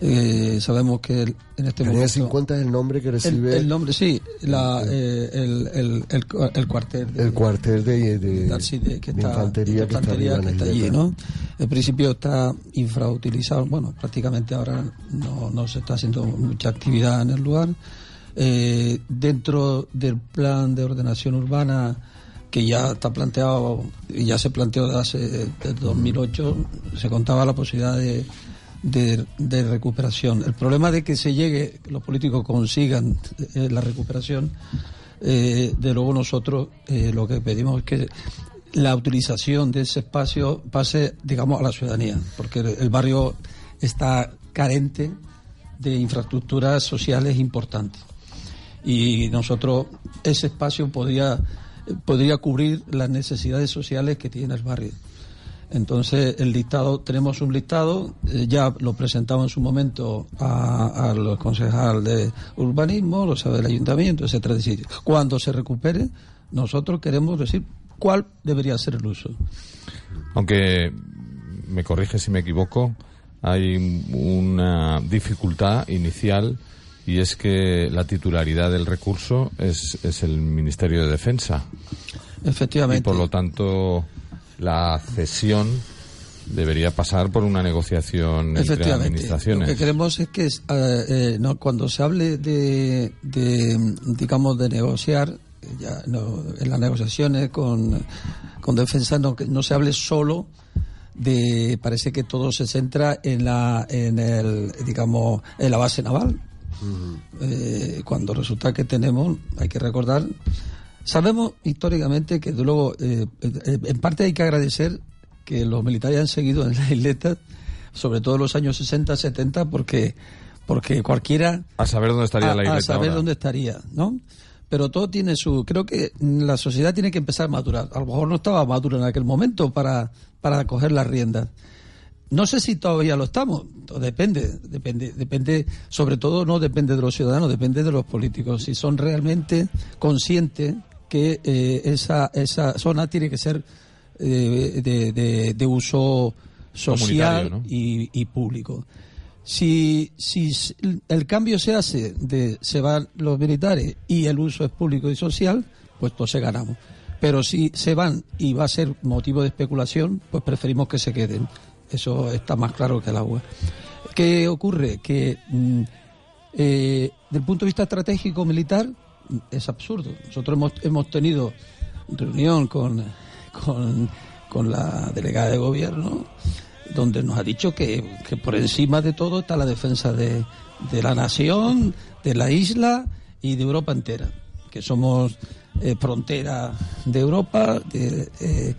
Eh, sabemos que el- en este Canal momento... 50 es el nombre que recibe el nombre, sí, la, eh, el, el, el, el cuartel de, el cuartel de, de, de- que está, infantería, que está arriba que allí. ¿no? En principio está infrautilizado, bueno, prácticamente ahora no, no se está haciendo mucha actividad en el lugar. Eh, dentro del plan de ordenación urbana que ya está planteado y ya se planteó desde hace desde 2008 se contaba la posibilidad de, de, recuperación. El problema de que se llegue los políticos consigan eh, la recuperación eh, de luego nosotros eh, lo que pedimos es que la utilización de ese espacio pase digamos a la ciudadanía porque el, el barrio está carente de infraestructuras sociales importantes. Y nosotros ese espacio podría podría cubrir las necesidades sociales que tiene el barrio. Entonces, el listado, tenemos un listado, eh, ya lo presentamos en su momento a, a los de urbanismo, lo sabe el ayuntamiento, etcétera. Decir, cuando se recupere, nosotros queremos decir cuál debería ser el uso. Aunque me corrige si me equivoco, hay una dificultad inicial y es que la titularidad del recurso es, es el Ministerio de Defensa. Efectivamente. Y por lo tanto, la cesión debería pasar por una negociación entre Efectivamente. Lo administraciones. que queremos es que eh, eh, no, cuando se hable de, de, digamos, de negociar, eh, ya no, en las negociaciones con, con defensa no, que no se hable solo de parece que todo se centra en la en el digamos en la base naval Eh, cuando resulta que tenemos hay que recordar sabemos históricamente que de luego eh, eh, en parte hay que agradecer que los militares han seguido en la isleta sobre todo en los años 60 70 porque porque cualquiera A saber dónde estaría a, la a isleta saber ahora. dónde estaría, ¿no? Pero todo tiene su... Creo que la sociedad tiene que empezar a madurar. A lo mejor no estaba madura en aquel momento para, para coger las riendas. No sé si todavía lo estamos. Depende, depende, depende, sobre todo no depende de los ciudadanos, depende de los políticos. Si son realmente conscientes que eh, esa, esa zona tiene que ser eh, de, de- de uso social y, y público. Si, si el cambio se hace de se van los militares y el uso es público y social, pues entonces ganamos. Pero si se van y va a ser motivo de especulación, pues preferimos que se queden. Eso está más claro que el agua. ¿Qué ocurre? Que mm, eh, del punto de vista estratégico militar mm, es absurdo. Nosotros hemos, hemos tenido reunión con, con, la delegada de gobierno donde nos ha dicho que, que por encima de todo está la defensa de, de la nación, de la isla y de Europa entera, que somos eh, frontera de Europa de, eh,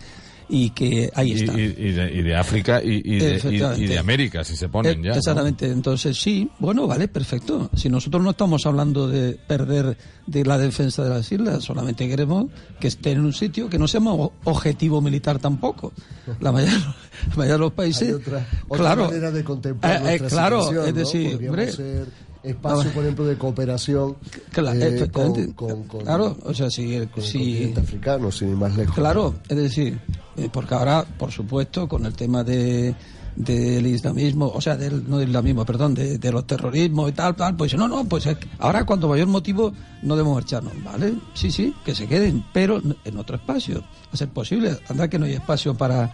y que ahí está. y- y de, y de África y, y de, y- Efectivamente. y de América, si se ponen Eh, ya. ¿no? Exactamente, entonces sí, bueno, vale, perfecto. Si nosotros no estamos hablando de perder de la defensa de las islas, solamente queremos que esté en un sitio que no sea objetivo militar tampoco. La mayoría, la mayoría de los países. Hay otra, otra claro, manera de contemplar Eh, eh, claro, es decir, hombre, ser espacio, por ejemplo, de cooperación Cla- eh, con, con- con- claro, o sea, si, el- con si- continente africano, sin ir más lejos. Claro, es decir, eh, porque ahora, por supuesto, con el tema de del islamismo, o sea, del, no del islamismo, perdón, de, de los terrorismos y tal, tal, pues no, no, pues es que ahora cuando mayor motivo no debemos marcharnos, ¿vale? Sí, sí, que se queden, pero en otro espacio, a ser posible, anda que no hay espacio para,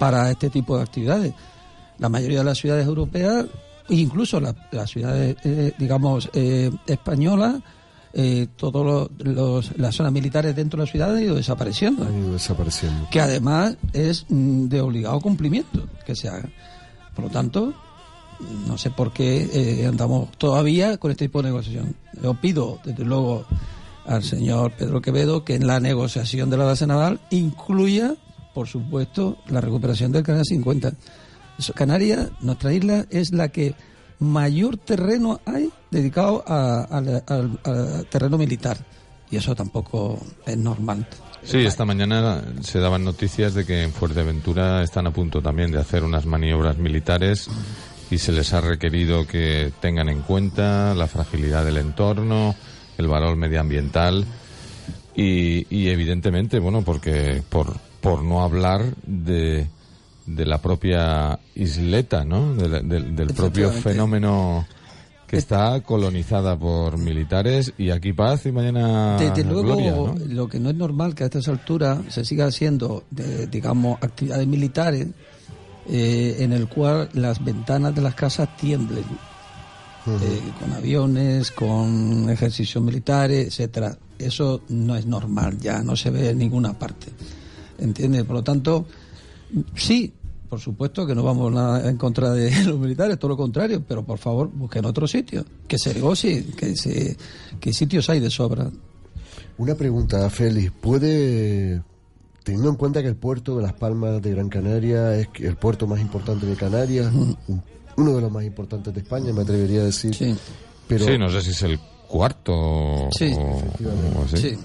para este tipo de actividades. La mayoría de las ciudades europeas, incluso la- las ciudades, eh, digamos, eh, españolas, eh, todas las zonas militares dentro de la ciudad han ido desapareciendo. Han ido desapareciendo. Que además es mm, de obligado cumplimiento que se haga. Por lo tanto, no sé por qué eh, andamos todavía con este tipo de negociación. Yo pido, desde luego, al señor Pedro Quevedo que en la negociación de la base naval incluya, por supuesto, la recuperación del Canal 50. Canarias, nuestra isla, es la que mayor terreno hay dedicado al- terreno militar. Y eso tampoco es normal. Sí, esta mañana se daban noticias de que en Fuerteventura están a punto también de hacer unas maniobras militares y se les ha requerido que tengan en cuenta la fragilidad del entorno, el valor medioambiental y, evidentemente, bueno, porque por, por no hablar de, de la propia isleta, ¿no? De la- del- del propio fenómeno que está colonizada por militares y aquí paz y mañana Desde luego, gloria, ¿no? lo que no es normal que a estas alturas se siga haciendo, de, digamos, actividades militares eh, en el cual las ventanas de las casas tiemblen, eh, con aviones, con ejercicios militares, etcétera. Eso no es normal, ya no se ve en ninguna parte. ¿Entiendes? Por lo tanto, sí, por supuesto que no vamos nada en contra de los militares, todo lo contrario, pero por favor busquen otro sitio, que se negocie, que, se, que sitios hay de sobra. Una pregunta, Félix. ¿Puede, teniendo en cuenta que el puerto de Las Palmas de Gran Canaria es el puerto más importante de Canarias, un- uno de los más importantes de España, me atrevería a decir. Pero, Sí, no sé si es el cuarto o, Sí, o así.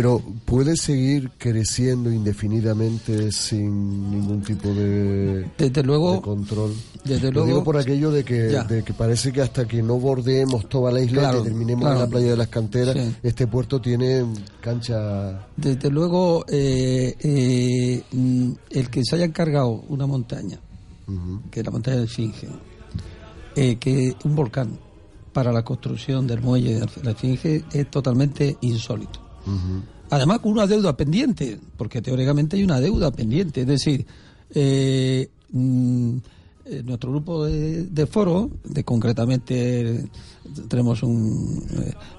Pero puede seguir creciendo indefinidamente sin ningún tipo de, Desde luego- de control. desde Lo luego- digo por aquello de que, de que parece que hasta que no bordeemos toda la isla Claro, y terminemos claro. en la playa de las canteras, Sí. este puerto tiene cancha. Desde luego, eh, eh, mm, el que se haya encargado una montaña, que es la montaña del Finge, eh, que un volcán para la construcción del muelle de la Finge es totalmente insólito. Además, con una deuda pendiente, porque teóricamente hay una deuda pendiente. Es decir, eh, mm, eh, nuestro grupo de, de foro, de concretamente tenemos un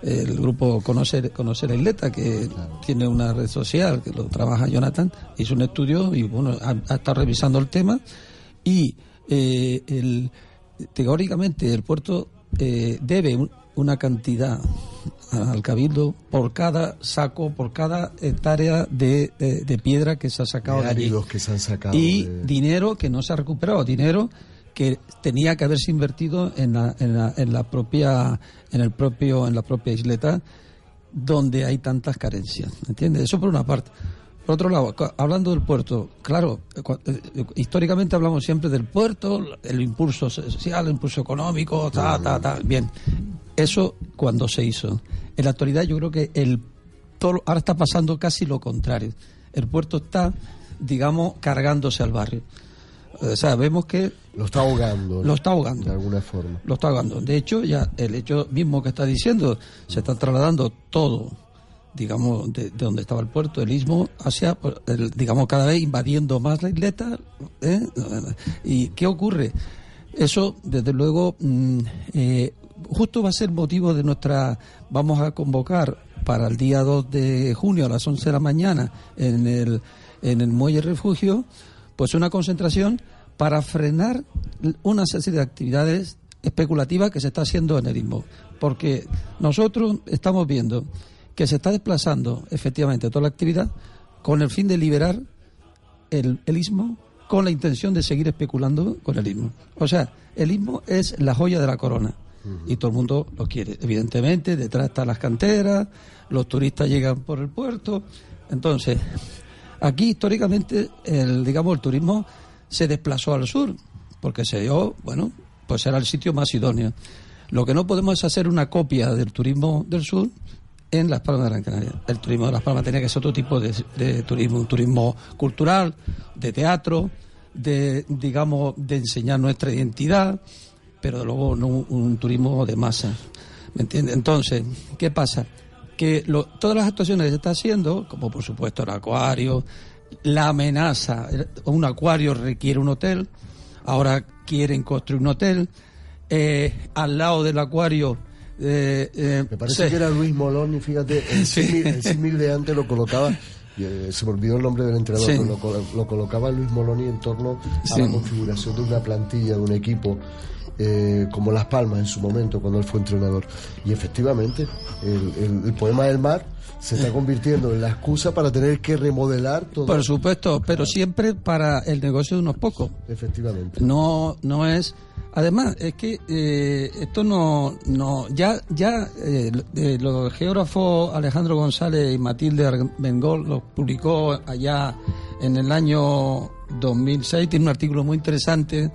eh, el grupo Conocer Conocer a Isleta, que tiene una red social que lo trabaja Jonathan, hizo un estudio y bueno, ha, ha estado revisando el tema. Y eh, el, teóricamente el puerto eh, debe un- una cantidad al cabildo por cada saco, por cada hectárea de, de- de piedra que se ha sacado de allí. que se han sacado. Y de- dinero que no se ha recuperado, dinero que tenía que haberse invertido en la, en la, en la propia en el propio en la propia isleta donde hay tantas carencias, ¿entiendes? Eso por una parte. Por otro lado, hablando del puerto, claro, eh, cua- eh, históricamente hablamos siempre del puerto, el impulso social, el impulso económico, ta, ta, ta, bien. Eso cuando se hizo. En la actualidad yo creo que el todo, ahora está pasando casi lo contrario. El puerto está, digamos, cargándose al barrio. O sea, vemos que Lo está ahogando. Lo está ahogando. De alguna forma. lo está ahogando. De hecho, ya el hecho mismo que está diciendo, se está trasladando todo, digamos, de, de donde estaba el puerto, el istmo, hacia, el- digamos, cada vez invadiendo más la isleta. ¿eh? ¿Y qué ocurre? Eso, desde luego, mm, eh, justo va a ser motivo de nuestra. Vamos a convocar para el día 2 de junio a las 11 de la mañana en el, en el Muelle Refugio, pues una concentración para frenar una serie de actividades especulativas que se está haciendo en el istmo. Porque nosotros estamos viendo que se está desplazando efectivamente toda la actividad con el fin de liberar el, el istmo con la intención de seguir especulando con el istmo. O sea, el istmo es la joya de la corona y todo el mundo lo quiere. Evidentemente, detrás están las canteras, los turistas llegan por el puerto. Entonces, aquí históricamente, el, digamos, el turismo se desplazó al sur porque se dio, bueno, pues era el sitio más idóneo. Lo que no podemos es hacer una copia del turismo del sur en Las Palmas de Gran Canaria. El turismo de Las Palmas tenía que ser otro tipo de, de turismo, un turismo cultural, de teatro, de, digamos, de enseñar nuestra identidad, pero luego no un, un turismo de masa. ¿Me entiendes? Entonces, ¿qué pasa? Que lo- todas las actuaciones que se está haciendo, como por supuesto el acuario, la amenaza, el- un acuario requiere un hotel, ahora quieren construir un hotel, eh, al lado del acuario... eh, eh, Me parece que era Luis Molón y fíjate, el Sí. símil el símil de antes lo colocaba eh, se me olvidó el nombre del entrenador, Sí. lo, lo colocaba Luis Moloni en torno a la configuración de una plantilla, de un equipo. Eh, como Las Palmas en su momento cuando él fue entrenador y efectivamente el, el- el poema del mar se está convirtiendo en la excusa para tener que remodelar todo Por supuesto, pero siempre para el negocio de unos pocos. efectivamente No, no es. Además, es que eh, esto no, no, ya, ya eh, eh, los geógrafos Alejandro González y Matilde Armengol lo publicó allá en el año 2006. Tiene un artículo muy interesante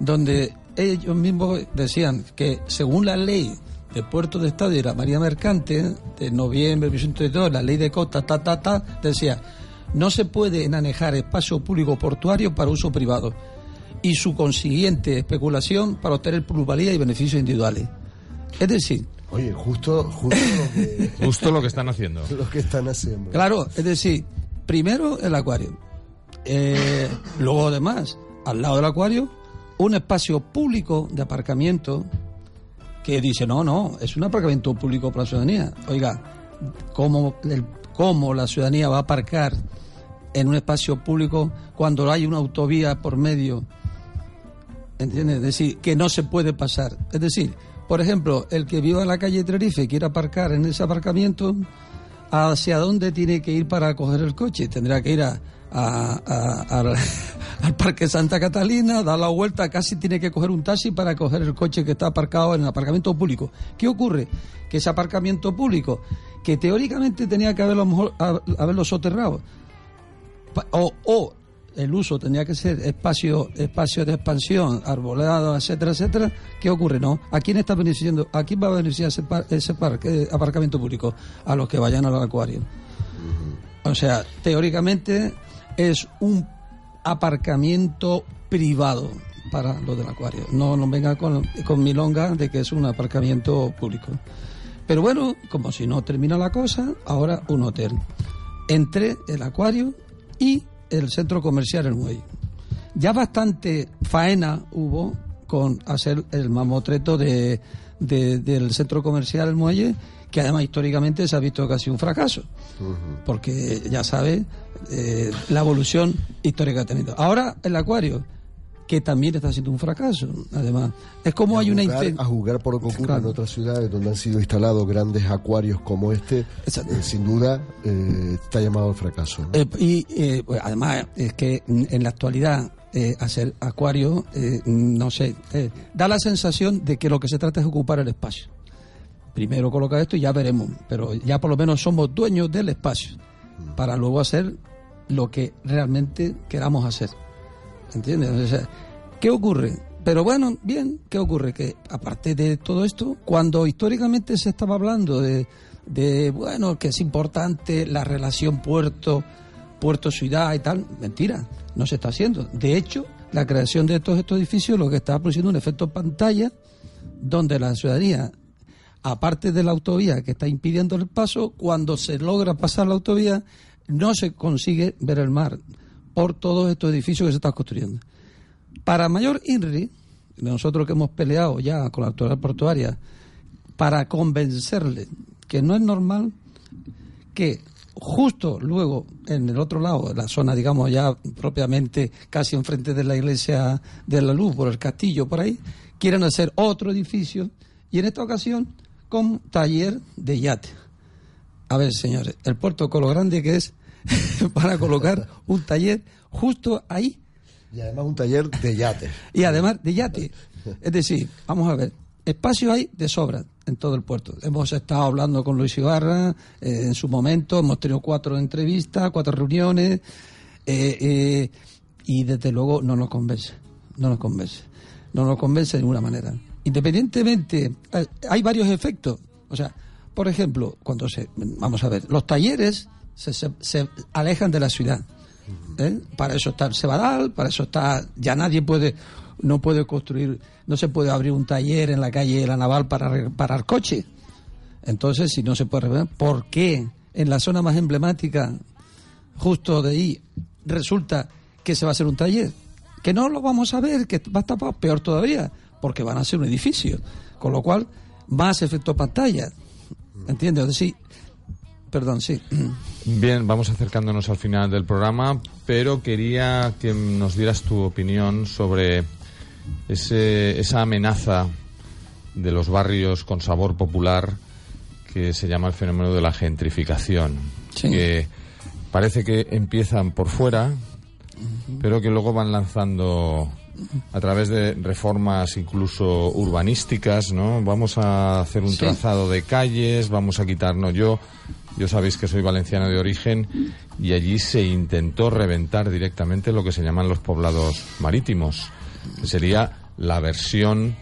donde ellos mismos decían que según la ley de Puerto de Estado y la María Mercante de noviembre de 1982, la ley de costas, ta, ta, ta, decía, no se puede enanejar espacio público portuario para uso privado y su consiguiente especulación para obtener plusvalía y beneficios individuales. Es decir, oye justo justo lo que, Justo lo que están haciendo. lo que están haciendo claro, es decir, primero el acuario, eh, luego además, al lado del acuario, un espacio público de aparcamiento que dice, no, no, es un aparcamiento público para la ciudadanía. Oiga, ¿cómo, cómo la ciudadanía va a aparcar en un espacio público cuando hay una autovía por medio? ¿Entiendes? Es decir, que no se puede pasar. Es decir, por ejemplo, el que viva en la calle Tenerife y quiera aparcar en ese aparcamiento, ¿hacia dónde tiene que ir para coger el coche? Tendrá que ir a, a- a- al, al Parque Santa Catalina, dar la vuelta, casi tiene que coger un taxi para coger el coche que está aparcado en el aparcamiento público. ¿Qué ocurre? Que ese aparcamiento público, que teóricamente tenía que haberlo, mejor, ha- haberlo soterrado, o, o el uso tenía que ser espacio espacio de expansión, arbolado, etcétera, etcétera. ¿Qué ocurre? No. ¿A quién está beneficiando? ¿A quién va a beneficiar ese, par- ese parque, eh, aparcamiento público? A los que vayan al acuario. O sea, teóricamente es un aparcamiento privado para los del acuario. No nos venga con, con milonga de que es un aparcamiento público. Pero bueno, como si no termina la cosa, ahora un hotel. Entre el acuario y el centro comercial El Muelle. Ya bastante faena hubo con hacer el mamotreto de, de- del centro comercial El Muelle, que además históricamente se ha visto casi un fracaso porque ya sabe eh, la evolución histórica que ha tenido. Ahora el acuario, que también está siendo un fracaso, además. Es como hay una... inten- a jugar por lo que ocurre Claro. en otras ciudades donde han sido instalados grandes acuarios como este, eh, sin duda eh, está llamado al fracaso. ¿no? Y pues, además es que mm, en la actualidad eh, hacer acuario, eh, mm, no sé, eh, da la sensación de que lo que se trata es ocupar el espacio. Primero coloca esto y ya veremos, pero ya por lo menos somos dueños del espacio para luego hacer lo que realmente queramos hacer. ¿Entiendes? O sea, ¿Qué ocurre? Pero bueno, bien, ¿qué ocurre? Que aparte de todo esto, cuando históricamente se estaba hablando de, de bueno, que es importante la relación puerto, puerto-ciudad y tal, mentira, no se está haciendo. De hecho, la creación de todos estos edificios lo que está produciendo un efecto pantalla donde la ciudadanía, aparte de la autovía que está impidiendo el paso, cuando se logra pasar la autovía, no se consigue ver el mar por todos estos edificios que se están construyendo. Para mayor INRI, nosotros que hemos peleado ya con la autoridad portuaria, para convencerle que no es normal que justo luego en el otro lado, en la zona, digamos, ya propiamente casi enfrente de la iglesia de la luz, por el castillo, por ahí, quieran hacer otro edificio y en esta ocasión con taller de yate. A ver, señores, el puerto Colo Grande que es para colocar un taller justo ahí Y además un taller de yates. y además de yate. Es decir, vamos a ver, espacio hay de sobra en todo el puerto. Hemos estado hablando con Luis Ibarra eh, en su momento, hemos tenido cuatro entrevistas, cuatro reuniones, eh, eh, y desde luego no nos convence, no nos convence, no nos convence de ninguna manera. Independientemente, eh, hay varios efectos. O sea, por ejemplo, cuando se, vamos a ver, los talleres se, se- se alejan de la ciudad. ¿eh? Para eso está el para eso está, ya nadie puede, no puede construir, no se puede abrir un taller en la calle de la Naval para reparar coches. Entonces, si no se puede reparar, ¿por qué en la zona más emblemática, justo de ahí, resulta que se va a hacer un taller? Que no lo vamos a ver, que va a estar peor todavía, porque van a ser un edificio. Con lo cual, más efecto pantalla. ¿Entiendes? Es decir, perdón, sí. Bien, vamos acercándonos al final del programa, pero quería que nos dieras tu opinión sobre ese, esa amenaza de los barrios con sabor popular que se llama el fenómeno de la gentrificación. Que parece que empiezan por fuera, pero que luego van lanzando a través de reformas incluso urbanísticas, ¿no? Vamos a hacer un trazado de calles, vamos a quitarnos yo. Yo sabéis que soy valenciano de origen y allí se intentó reventar directamente lo que se llaman los poblados marítimos, que sería la versión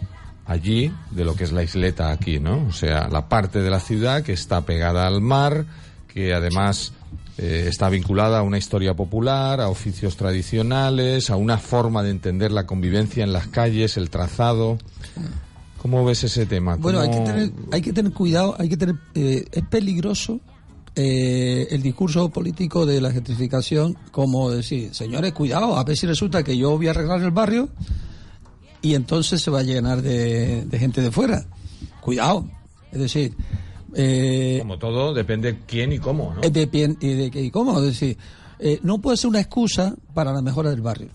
allí de lo que es la isleta aquí, ¿no? O sea, la parte de la ciudad que está pegada al mar, que además eh, está vinculada a una historia popular, a oficios tradicionales, a una forma de entender la convivencia en las calles, el trazado. ¿Cómo ves ese tema? Bueno, hay que, tener, hay que tener cuidado, hay que tener, eh, es peligroso eh, el discurso político de la gentrificación como decir, señores, cuidado, a ver si resulta que yo voy a arreglar el barrio y entonces se va a llenar de, de gente de fuera. Cuidado. Es decir, eh, Como todo, depende quién y cómo, ¿no? Eh, de, y de, y cómo, es decir, eh, no puede ser una excusa para la mejora del barrio.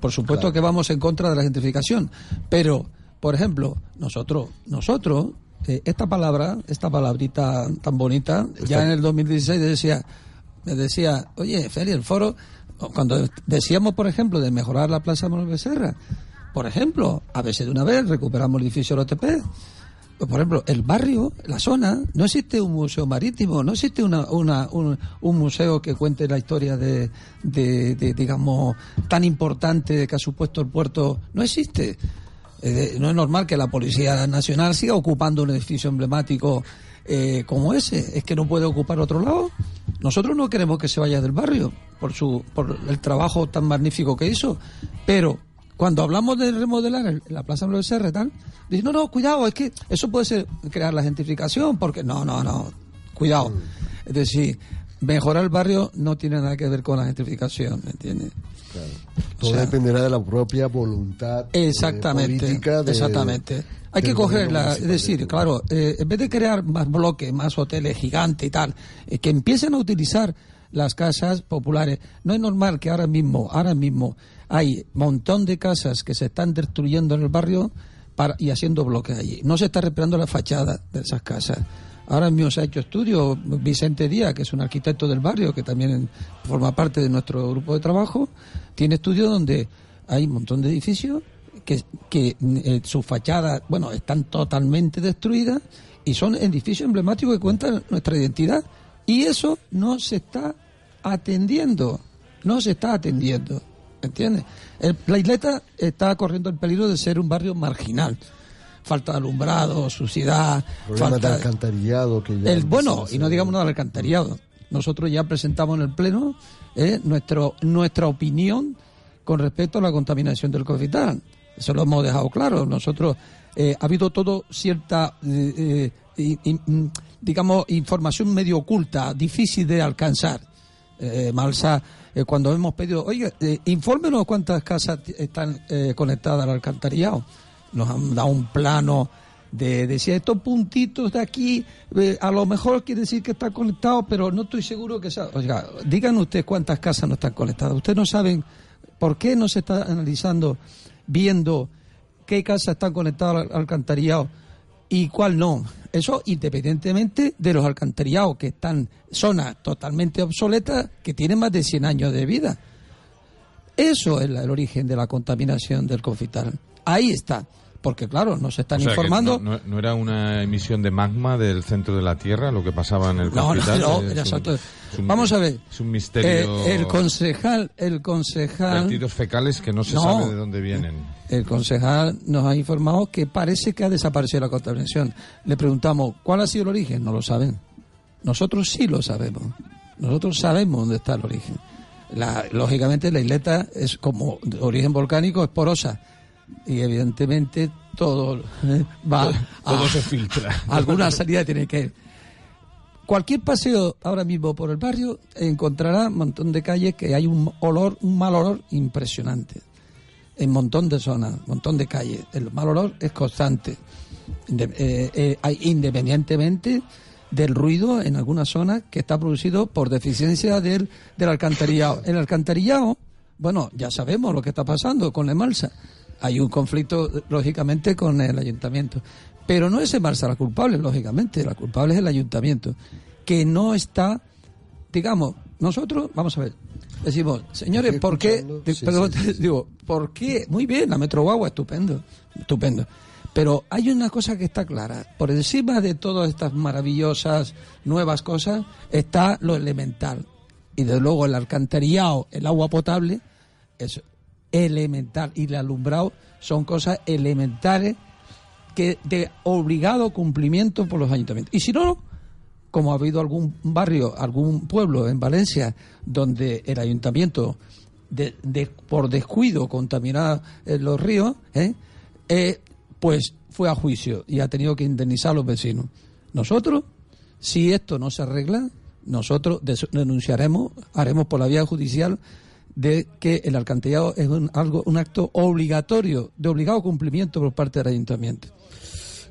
por supuesto que vamos en contra de la gentrificación, pero, por ejemplo, nosotros, nosotros, esta palabra, esta palabrita tan bonita, ya en el 2016 decía, me decía, oye, Feli, el foro, cuando decíamos, por ejemplo, de mejorar la Plaza Manuel Becerra, por ejemplo, a veces de una vez recuperamos el edificio OTP, por ejemplo, el barrio, la zona, no existe un museo marítimo, no existe una, una, un, un, museo que cuente la historia de, de, de, digamos, tan importante que ha supuesto el puerto. No existe. Eh, no es normal que la Policía Nacional siga ocupando un edificio emblemático eh, como ese. Es que no puede ocupar otro lado. Nosotros no queremos que se vaya del barrio por, su, por el trabajo tan magnífico que hizo, pero cuando hablamos de remodelar la Plaza Manuel Serra tal, dice, no, no, cuidado, es que eso puede ser crear la gentrificación, porque no, no, no, cuidado. Es decir, mejorar el barrio no tiene nada que ver con la gentrificación, ¿me entiendes? Claro. Todo dependerá de la propia voluntad eh, exactamente, política. De, exactamente. Hay que cogerla, es decir, claro, eh, en vez de crear más bloques, más hoteles gigantes y tal, eh, que empiecen a utilizar las casas populares. No es normal que ahora mismo, ahora mismo, hay un montón de casas que se están destruyendo en el barrio para, y haciendo bloques allí. No se está reparando la fachada de esas casas. Ahora mismo se ha hecho estudio, Vicente Díaz, que es un arquitecto del barrio, que también forma parte de nuestro grupo de trabajo, tiene estudios donde hay un montón de edificios que, que eh, sus fachadas, bueno, están totalmente destruidas y son edificios emblemáticos que cuentan nuestra identidad. Y eso no se está atendiendo, no se está atendiendo. ¿Entiendes? la isleta está corriendo el peligro de ser un barrio marginal. Falta de alumbrado, suciedad. falta de alcantarillado. Que ya el, bueno, y no digamos nada del alcantarillado. Nosotros ya presentamos en el Pleno eh, nuestro, nuestra opinión con respecto a la contaminación del cofital. Eso lo hemos dejado claro. Nosotros eh, ha habido todo cierta, eh, digamos, información medio oculta, difícil de alcanzar. Malsa eh, cuando hemos pedido, oye, eh, infórmenos cuántas casas están eh, conectadas al alcantarillado. Nos han dado un plano de decir estos puntitos de aquí, eh, a lo mejor quiere decir que están conectados, pero no estoy seguro que sea. Oiga, digan ustedes cuántas casas no están conectadas. Ustedes no saben por qué no se está analizando, viendo qué casas están conectadas al alcantarillado y cuál no. Eso independientemente de los alcantarillados, que están zonas totalmente obsoletas, que tienen más de 100 años de vida. Eso es el origen de la contaminación del confital. Ahí está. Porque, claro, nos están informando. No, no, era una emisión de magma del centro de la Tierra lo que pasaba en el no? No, no. Vamos a ver. Es un misterio. Eh, el concejal. El concejal. Vertidos fecales que no se sabe de dónde vienen. El concejal nos ha informado que parece que ha desaparecido la contaminación. Le preguntamos, ¿cuál ha sido el origen? No lo saben. Nosotros sí lo sabemos. Nosotros sabemos dónde está el origen. La, lógicamente, la isleta es como de origen volcánico, es porosa y evidentemente todo eh, va todo, a, se filtra. alguna salida tiene que cualquier paseo ahora mismo por el barrio encontrará un montón de calles que hay un olor un mal olor impresionante. En un montón de zonas un montón de calles. El mal olor es constante. Eh, eh, independientemente del ruido en algunas zonas que está producido por deficiencia del, del alcantarillado. El alcantarillado, bueno, ya sabemos lo que está pasando con la Emalsa. Hay un conflicto, lógicamente, con el ayuntamiento. Pero no es Emalsa la culpable, lógicamente. La culpable es el ayuntamiento, que no está, digamos, nosotros, vamos a ver, decimos, señores, ¿por qué? sí, perdón, sí, sí. digo, ¿por qué? Muy bien, la Metro Guagua, estupendo, estupendo. Pero hay una cosa que está clara. Por encima de todas estas maravillosas nuevas cosas está lo elemental. Y desde luego el alcantarillado, el agua potable, es elemental. Y el alumbrado son cosas elementales que de obligado cumplimiento por los ayuntamientos. Y si no, como ha habido algún barrio, algún pueblo en Valencia donde el ayuntamiento de, por descuido contaminaba eh, los ríos, ¿eh? Eh, pues fue a juicio y ha tenido que indemnizar a los vecinos. Nosotros, si esto no se arregla, nosotros denunciaremos, haremos por la vía judicial de que el alcantarillado es un, algo, un acto obligatorio, de obligado cumplimiento por parte del ayuntamiento.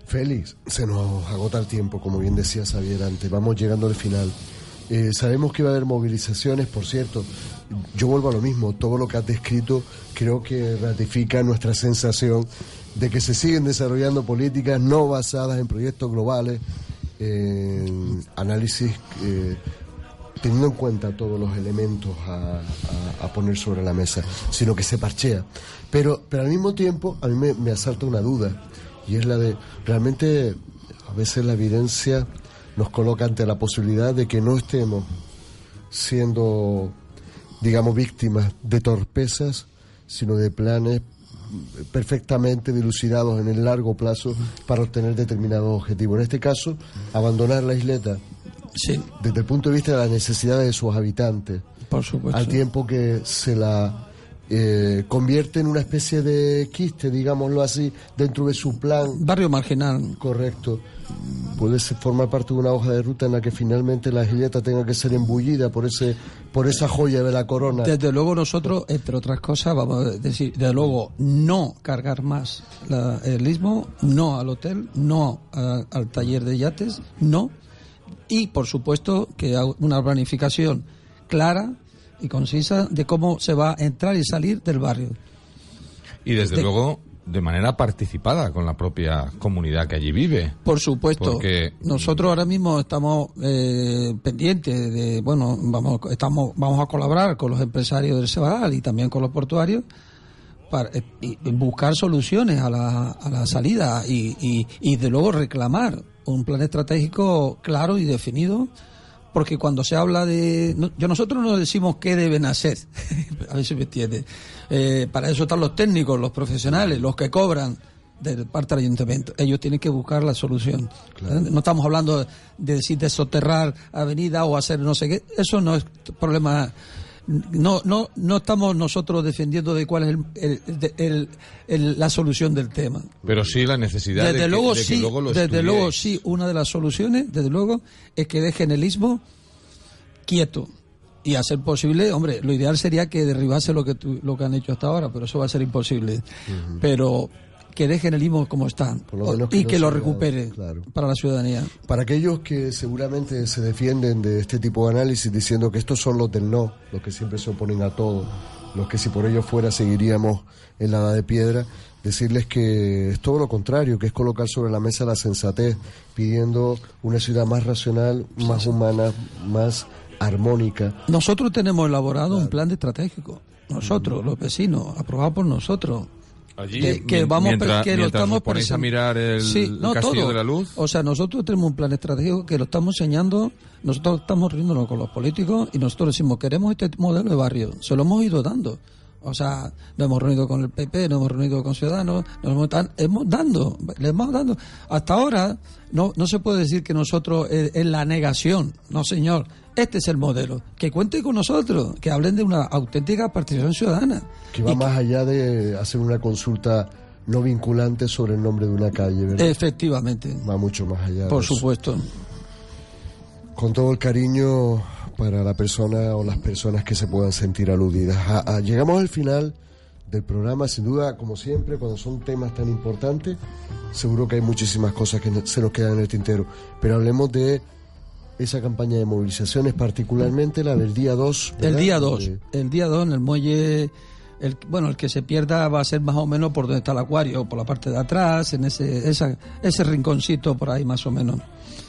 Félix, se nos agota el tiempo, como bien decía Xavier antes, vamos llegando al final. Eh, sabemos que va a haber movilizaciones, por cierto, yo vuelvo a lo mismo, todo lo que has descrito creo que ratifica nuestra sensación de que se siguen desarrollando políticas no basadas en proyectos globales, en análisis eh, teniendo en cuenta todos los elementos a, poner sobre la mesa, sino que se parchea. Pero, pero al mismo tiempo, a mí me, me asalta una duda, y es la de, realmente, a veces la evidencia nos coloca ante la posibilidad de que no estemos siendo, digamos, víctimas de torpezas, sino de planes perfectamente dilucidados en el largo plazo para obtener determinados objetivos. En este caso, abandonar la isleta Sí. desde el punto de vista de las necesidades de sus habitantes, Por supuesto. al tiempo que se la eh, convierte en una especie de quiste, digámoslo así, dentro de su plan. Barrio marginal. Correcto. Puede formar parte de una hoja de ruta en la que finalmente la isleta tenga que ser embullida por ese por esa joya de la corona. Desde luego nosotros, entre otras cosas, vamos a decir, desde luego, no cargar más la- el istmo, no al hotel, no a- al taller de yates, no. Y, por supuesto, que una planificación clara y concisa de cómo se va a entrar y salir del barrio. Y desde De- luego de manera participada con la propia comunidad que allí vive. Por supuesto. Porque Nosotros ahora mismo estamos eh, pendientes de, bueno, vamos, estamos, vamos a colaborar con los empresarios del Sebal y también con los portuarios para eh, y buscar soluciones a la, a la salida y, y, y de luego reclamar un plan estratégico claro y definido porque cuando se habla de no- yo nosotros no decimos qué deben hacer a ver si me entiende. Eh, para eso están los técnicos los profesionales los que cobran de parte del ayuntamiento. Ellos tienen que buscar la solución. No estamos hablando de decir de soterrar avenida o hacer no sé qué. Eso no es problema no no no estamos nosotros defendiendo de cuál es el, el- de- el- el- la solución del tema Pero sí la necesidad de desde que- luego de que sí, luego lo desde estudiéis. luego sí, una de las soluciones, desde luego, es que dejen el istmo quieto y a ser posible, hombre, lo ideal sería que derribase lo que tu- lo que han hecho hasta ahora, pero eso va a ser imposible. Pero que dejen el istmo como está lo menos que y no que lo recupere para la ciudadanía. Para aquellos que seguramente se defienden de este tipo de análisis diciendo que estos son los del no, los que siempre se oponen a todo, los que si por ellos fuera seguiríamos en la edad de piedra, decirles que es todo lo contrario, que es colocar sobre la mesa la sensatez, pidiendo una ciudad más racional, más humana, más armónica. Nosotros tenemos elaborado un plan de estratégico. Nosotros, los vecinos, aprobado por nosotros. Allí, que, vamos mientras- que lo estamos os ponéis a mirar el Sí, no, Castillo todo. de la Luz. O sea, nosotros tenemos un plan estratégico que lo estamos enseñando, nosotros estamos riéndonos con los políticos y nosotros decimos, queremos este modelo de barrio, se lo hemos ido dando. O sea, nos hemos reunido con el PP, nos hemos reunido con Ciudadanos, nos hemos, hemos dando, le hemos dando. Hasta ahora no, no se puede decir que nosotros eh, es la negación, no señor. Este es el modelo. Que cuente con nosotros, que hablen de una auténtica participación ciudadana. que va más allá de hacer una consulta no vinculante sobre el nombre de una calle, ¿verdad? Efectivamente. Va mucho más allá. Por de eso. supuesto. Con todo el cariño para la persona o las personas que se puedan sentir aludidas. A- a- llegamos al final del programa, sin duda, como siempre, cuando son temas tan importantes, seguro que hay muchísimas cosas que se nos quedan en el tintero. Pero hablemos de esa campaña de movilizaciones, particularmente la del día 2. El día 2, el día 2 en el muelle, el, bueno, el que se pierda va a ser más o menos por donde está el acuario, por la parte de atrás, en ese, esa, ese rinconcito por ahí más o menos.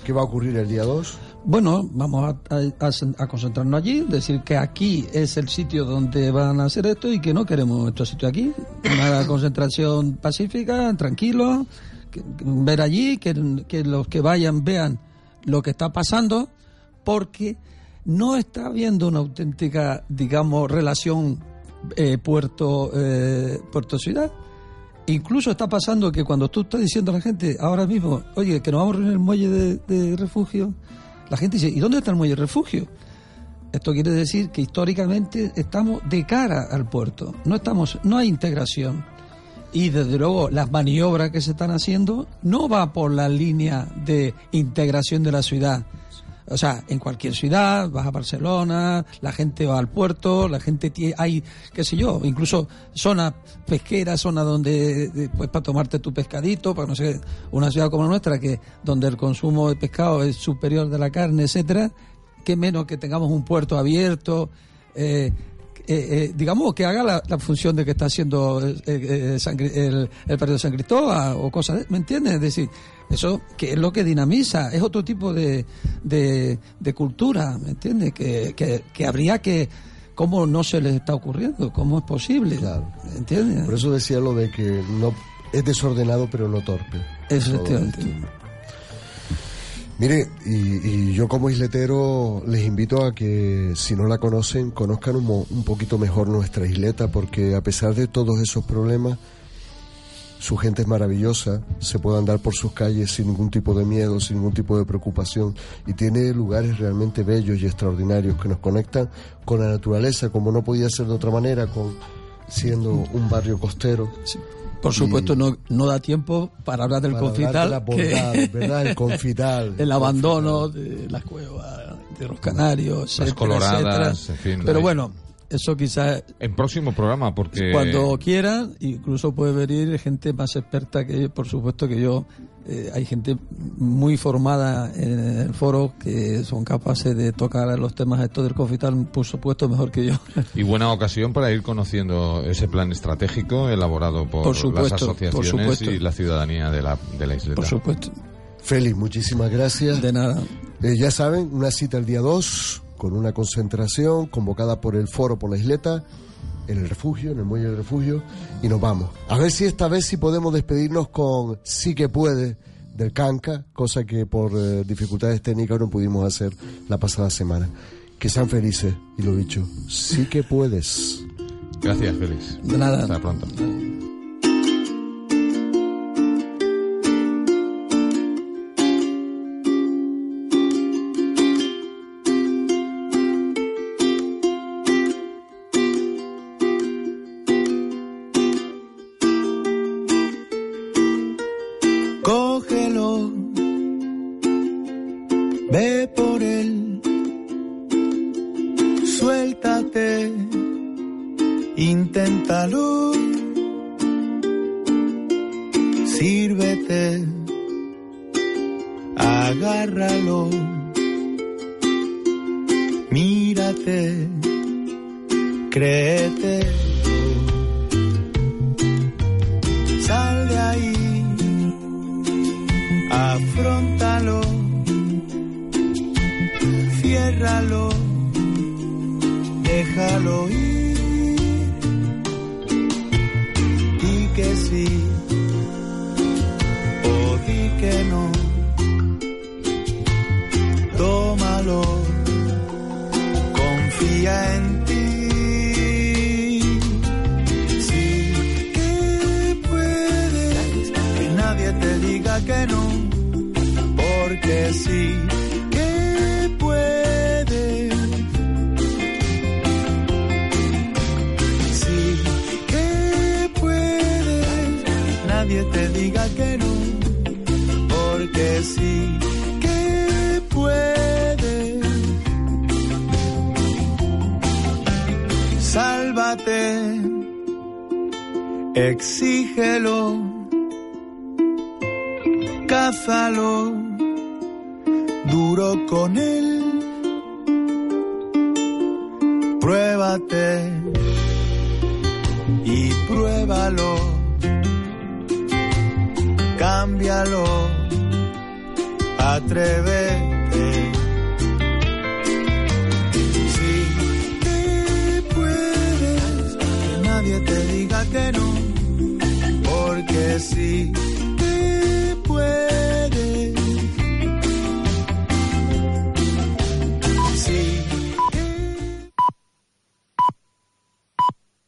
¿Qué va a ocurrir el día 2? Bueno, vamos a, a- a concentrarnos allí, decir que aquí es el sitio donde van a hacer esto y que no queremos otro sitio aquí. Una concentración pacífica, tranquilo, que- ver allí, que, que los que vayan vean lo que está pasando, porque no está habiendo una auténtica, digamos, relación eh, puerto eh, puerto ciudad. Incluso está pasando que cuando tú estás diciendo a la gente ahora mismo, oye, que nos vamos a reunir en el muelle de, de refugio, la gente dice, ¿y dónde está el muelle de refugio? Esto quiere decir que históricamente estamos de cara al puerto, no estamos, no hay integración. Y desde luego las maniobras que se están haciendo no va por la línea de integración de la ciudad. O sea, en cualquier ciudad, vas a Barcelona, la gente va al puerto, la gente tiene, hay, qué sé yo, incluso zonas pesqueras, zonas donde, de- pues para tomarte tu pescadito, para no sé, una ciudad como la nuestra, que donde el consumo de pescado es superior de la carne, etcétera, que menos que tengamos un puerto abierto, eh, eh, eh, digamos que haga la, la función de que está haciendo eh, eh, San el, el partido de San Cristóbal o cosas, de- ¿me entiendes? Es decir, eso que es lo que dinamiza, es otro tipo de, de, de cultura, ¿me entiendes? Que, que, que habría que, ¿cómo no se les está ocurriendo? ¿Cómo es posible? ¿Me entiendes? Por eso decía lo de que no es desordenado pero no torpe. Efectivamente. Mire, y, y yo como isletero les invito a que si no la conocen, conozcan un, un poquito mejor nuestra isleta, porque a pesar de todos esos problemas, su gente es maravillosa, se puede andar por sus calles sin ningún tipo de miedo, sin ningún tipo de preocupación, y tiene lugares realmente bellos y extraordinarios que nos conectan con la naturaleza, como no podía ser de otra manera, con siendo un barrio costero. Por supuesto, no, no da tiempo para hablar del Para hablar confital. El confital. el abandono de las cuevas, de los canarios, Las etcétera, coloradas, etcétera. en fin, Pero hay- bueno, eso quizás En próximo programa, porque... cuando quieran, incluso puede venir gente más experta que yo, por supuesto que yo. Eh, hay gente muy formada en el foro que son capaces de tocar los temas estos del confital, por supuesto, mejor que yo. Y buena ocasión para ir conociendo ese plan estratégico elaborado por, Por supuesto, las por asociaciones supuesto. y la ciudadanía de la, de la isleta. Por supuesto. Félix, muchísimas gracias. De nada. Eh, ya saben, una cita el día 2 con una concentración convocada por el Foro por la Isleta en el refugio, en el muelle del refugio, y nos vamos. A ver si esta vez sí podemos despedirnos con Sí que puede del Canca, cosa que por eh, dificultades técnicas no pudimos hacer la pasada semana. Que sean felices, y lo dicho, sí que puedes. Gracias, Félix. De nada. Hasta pronto.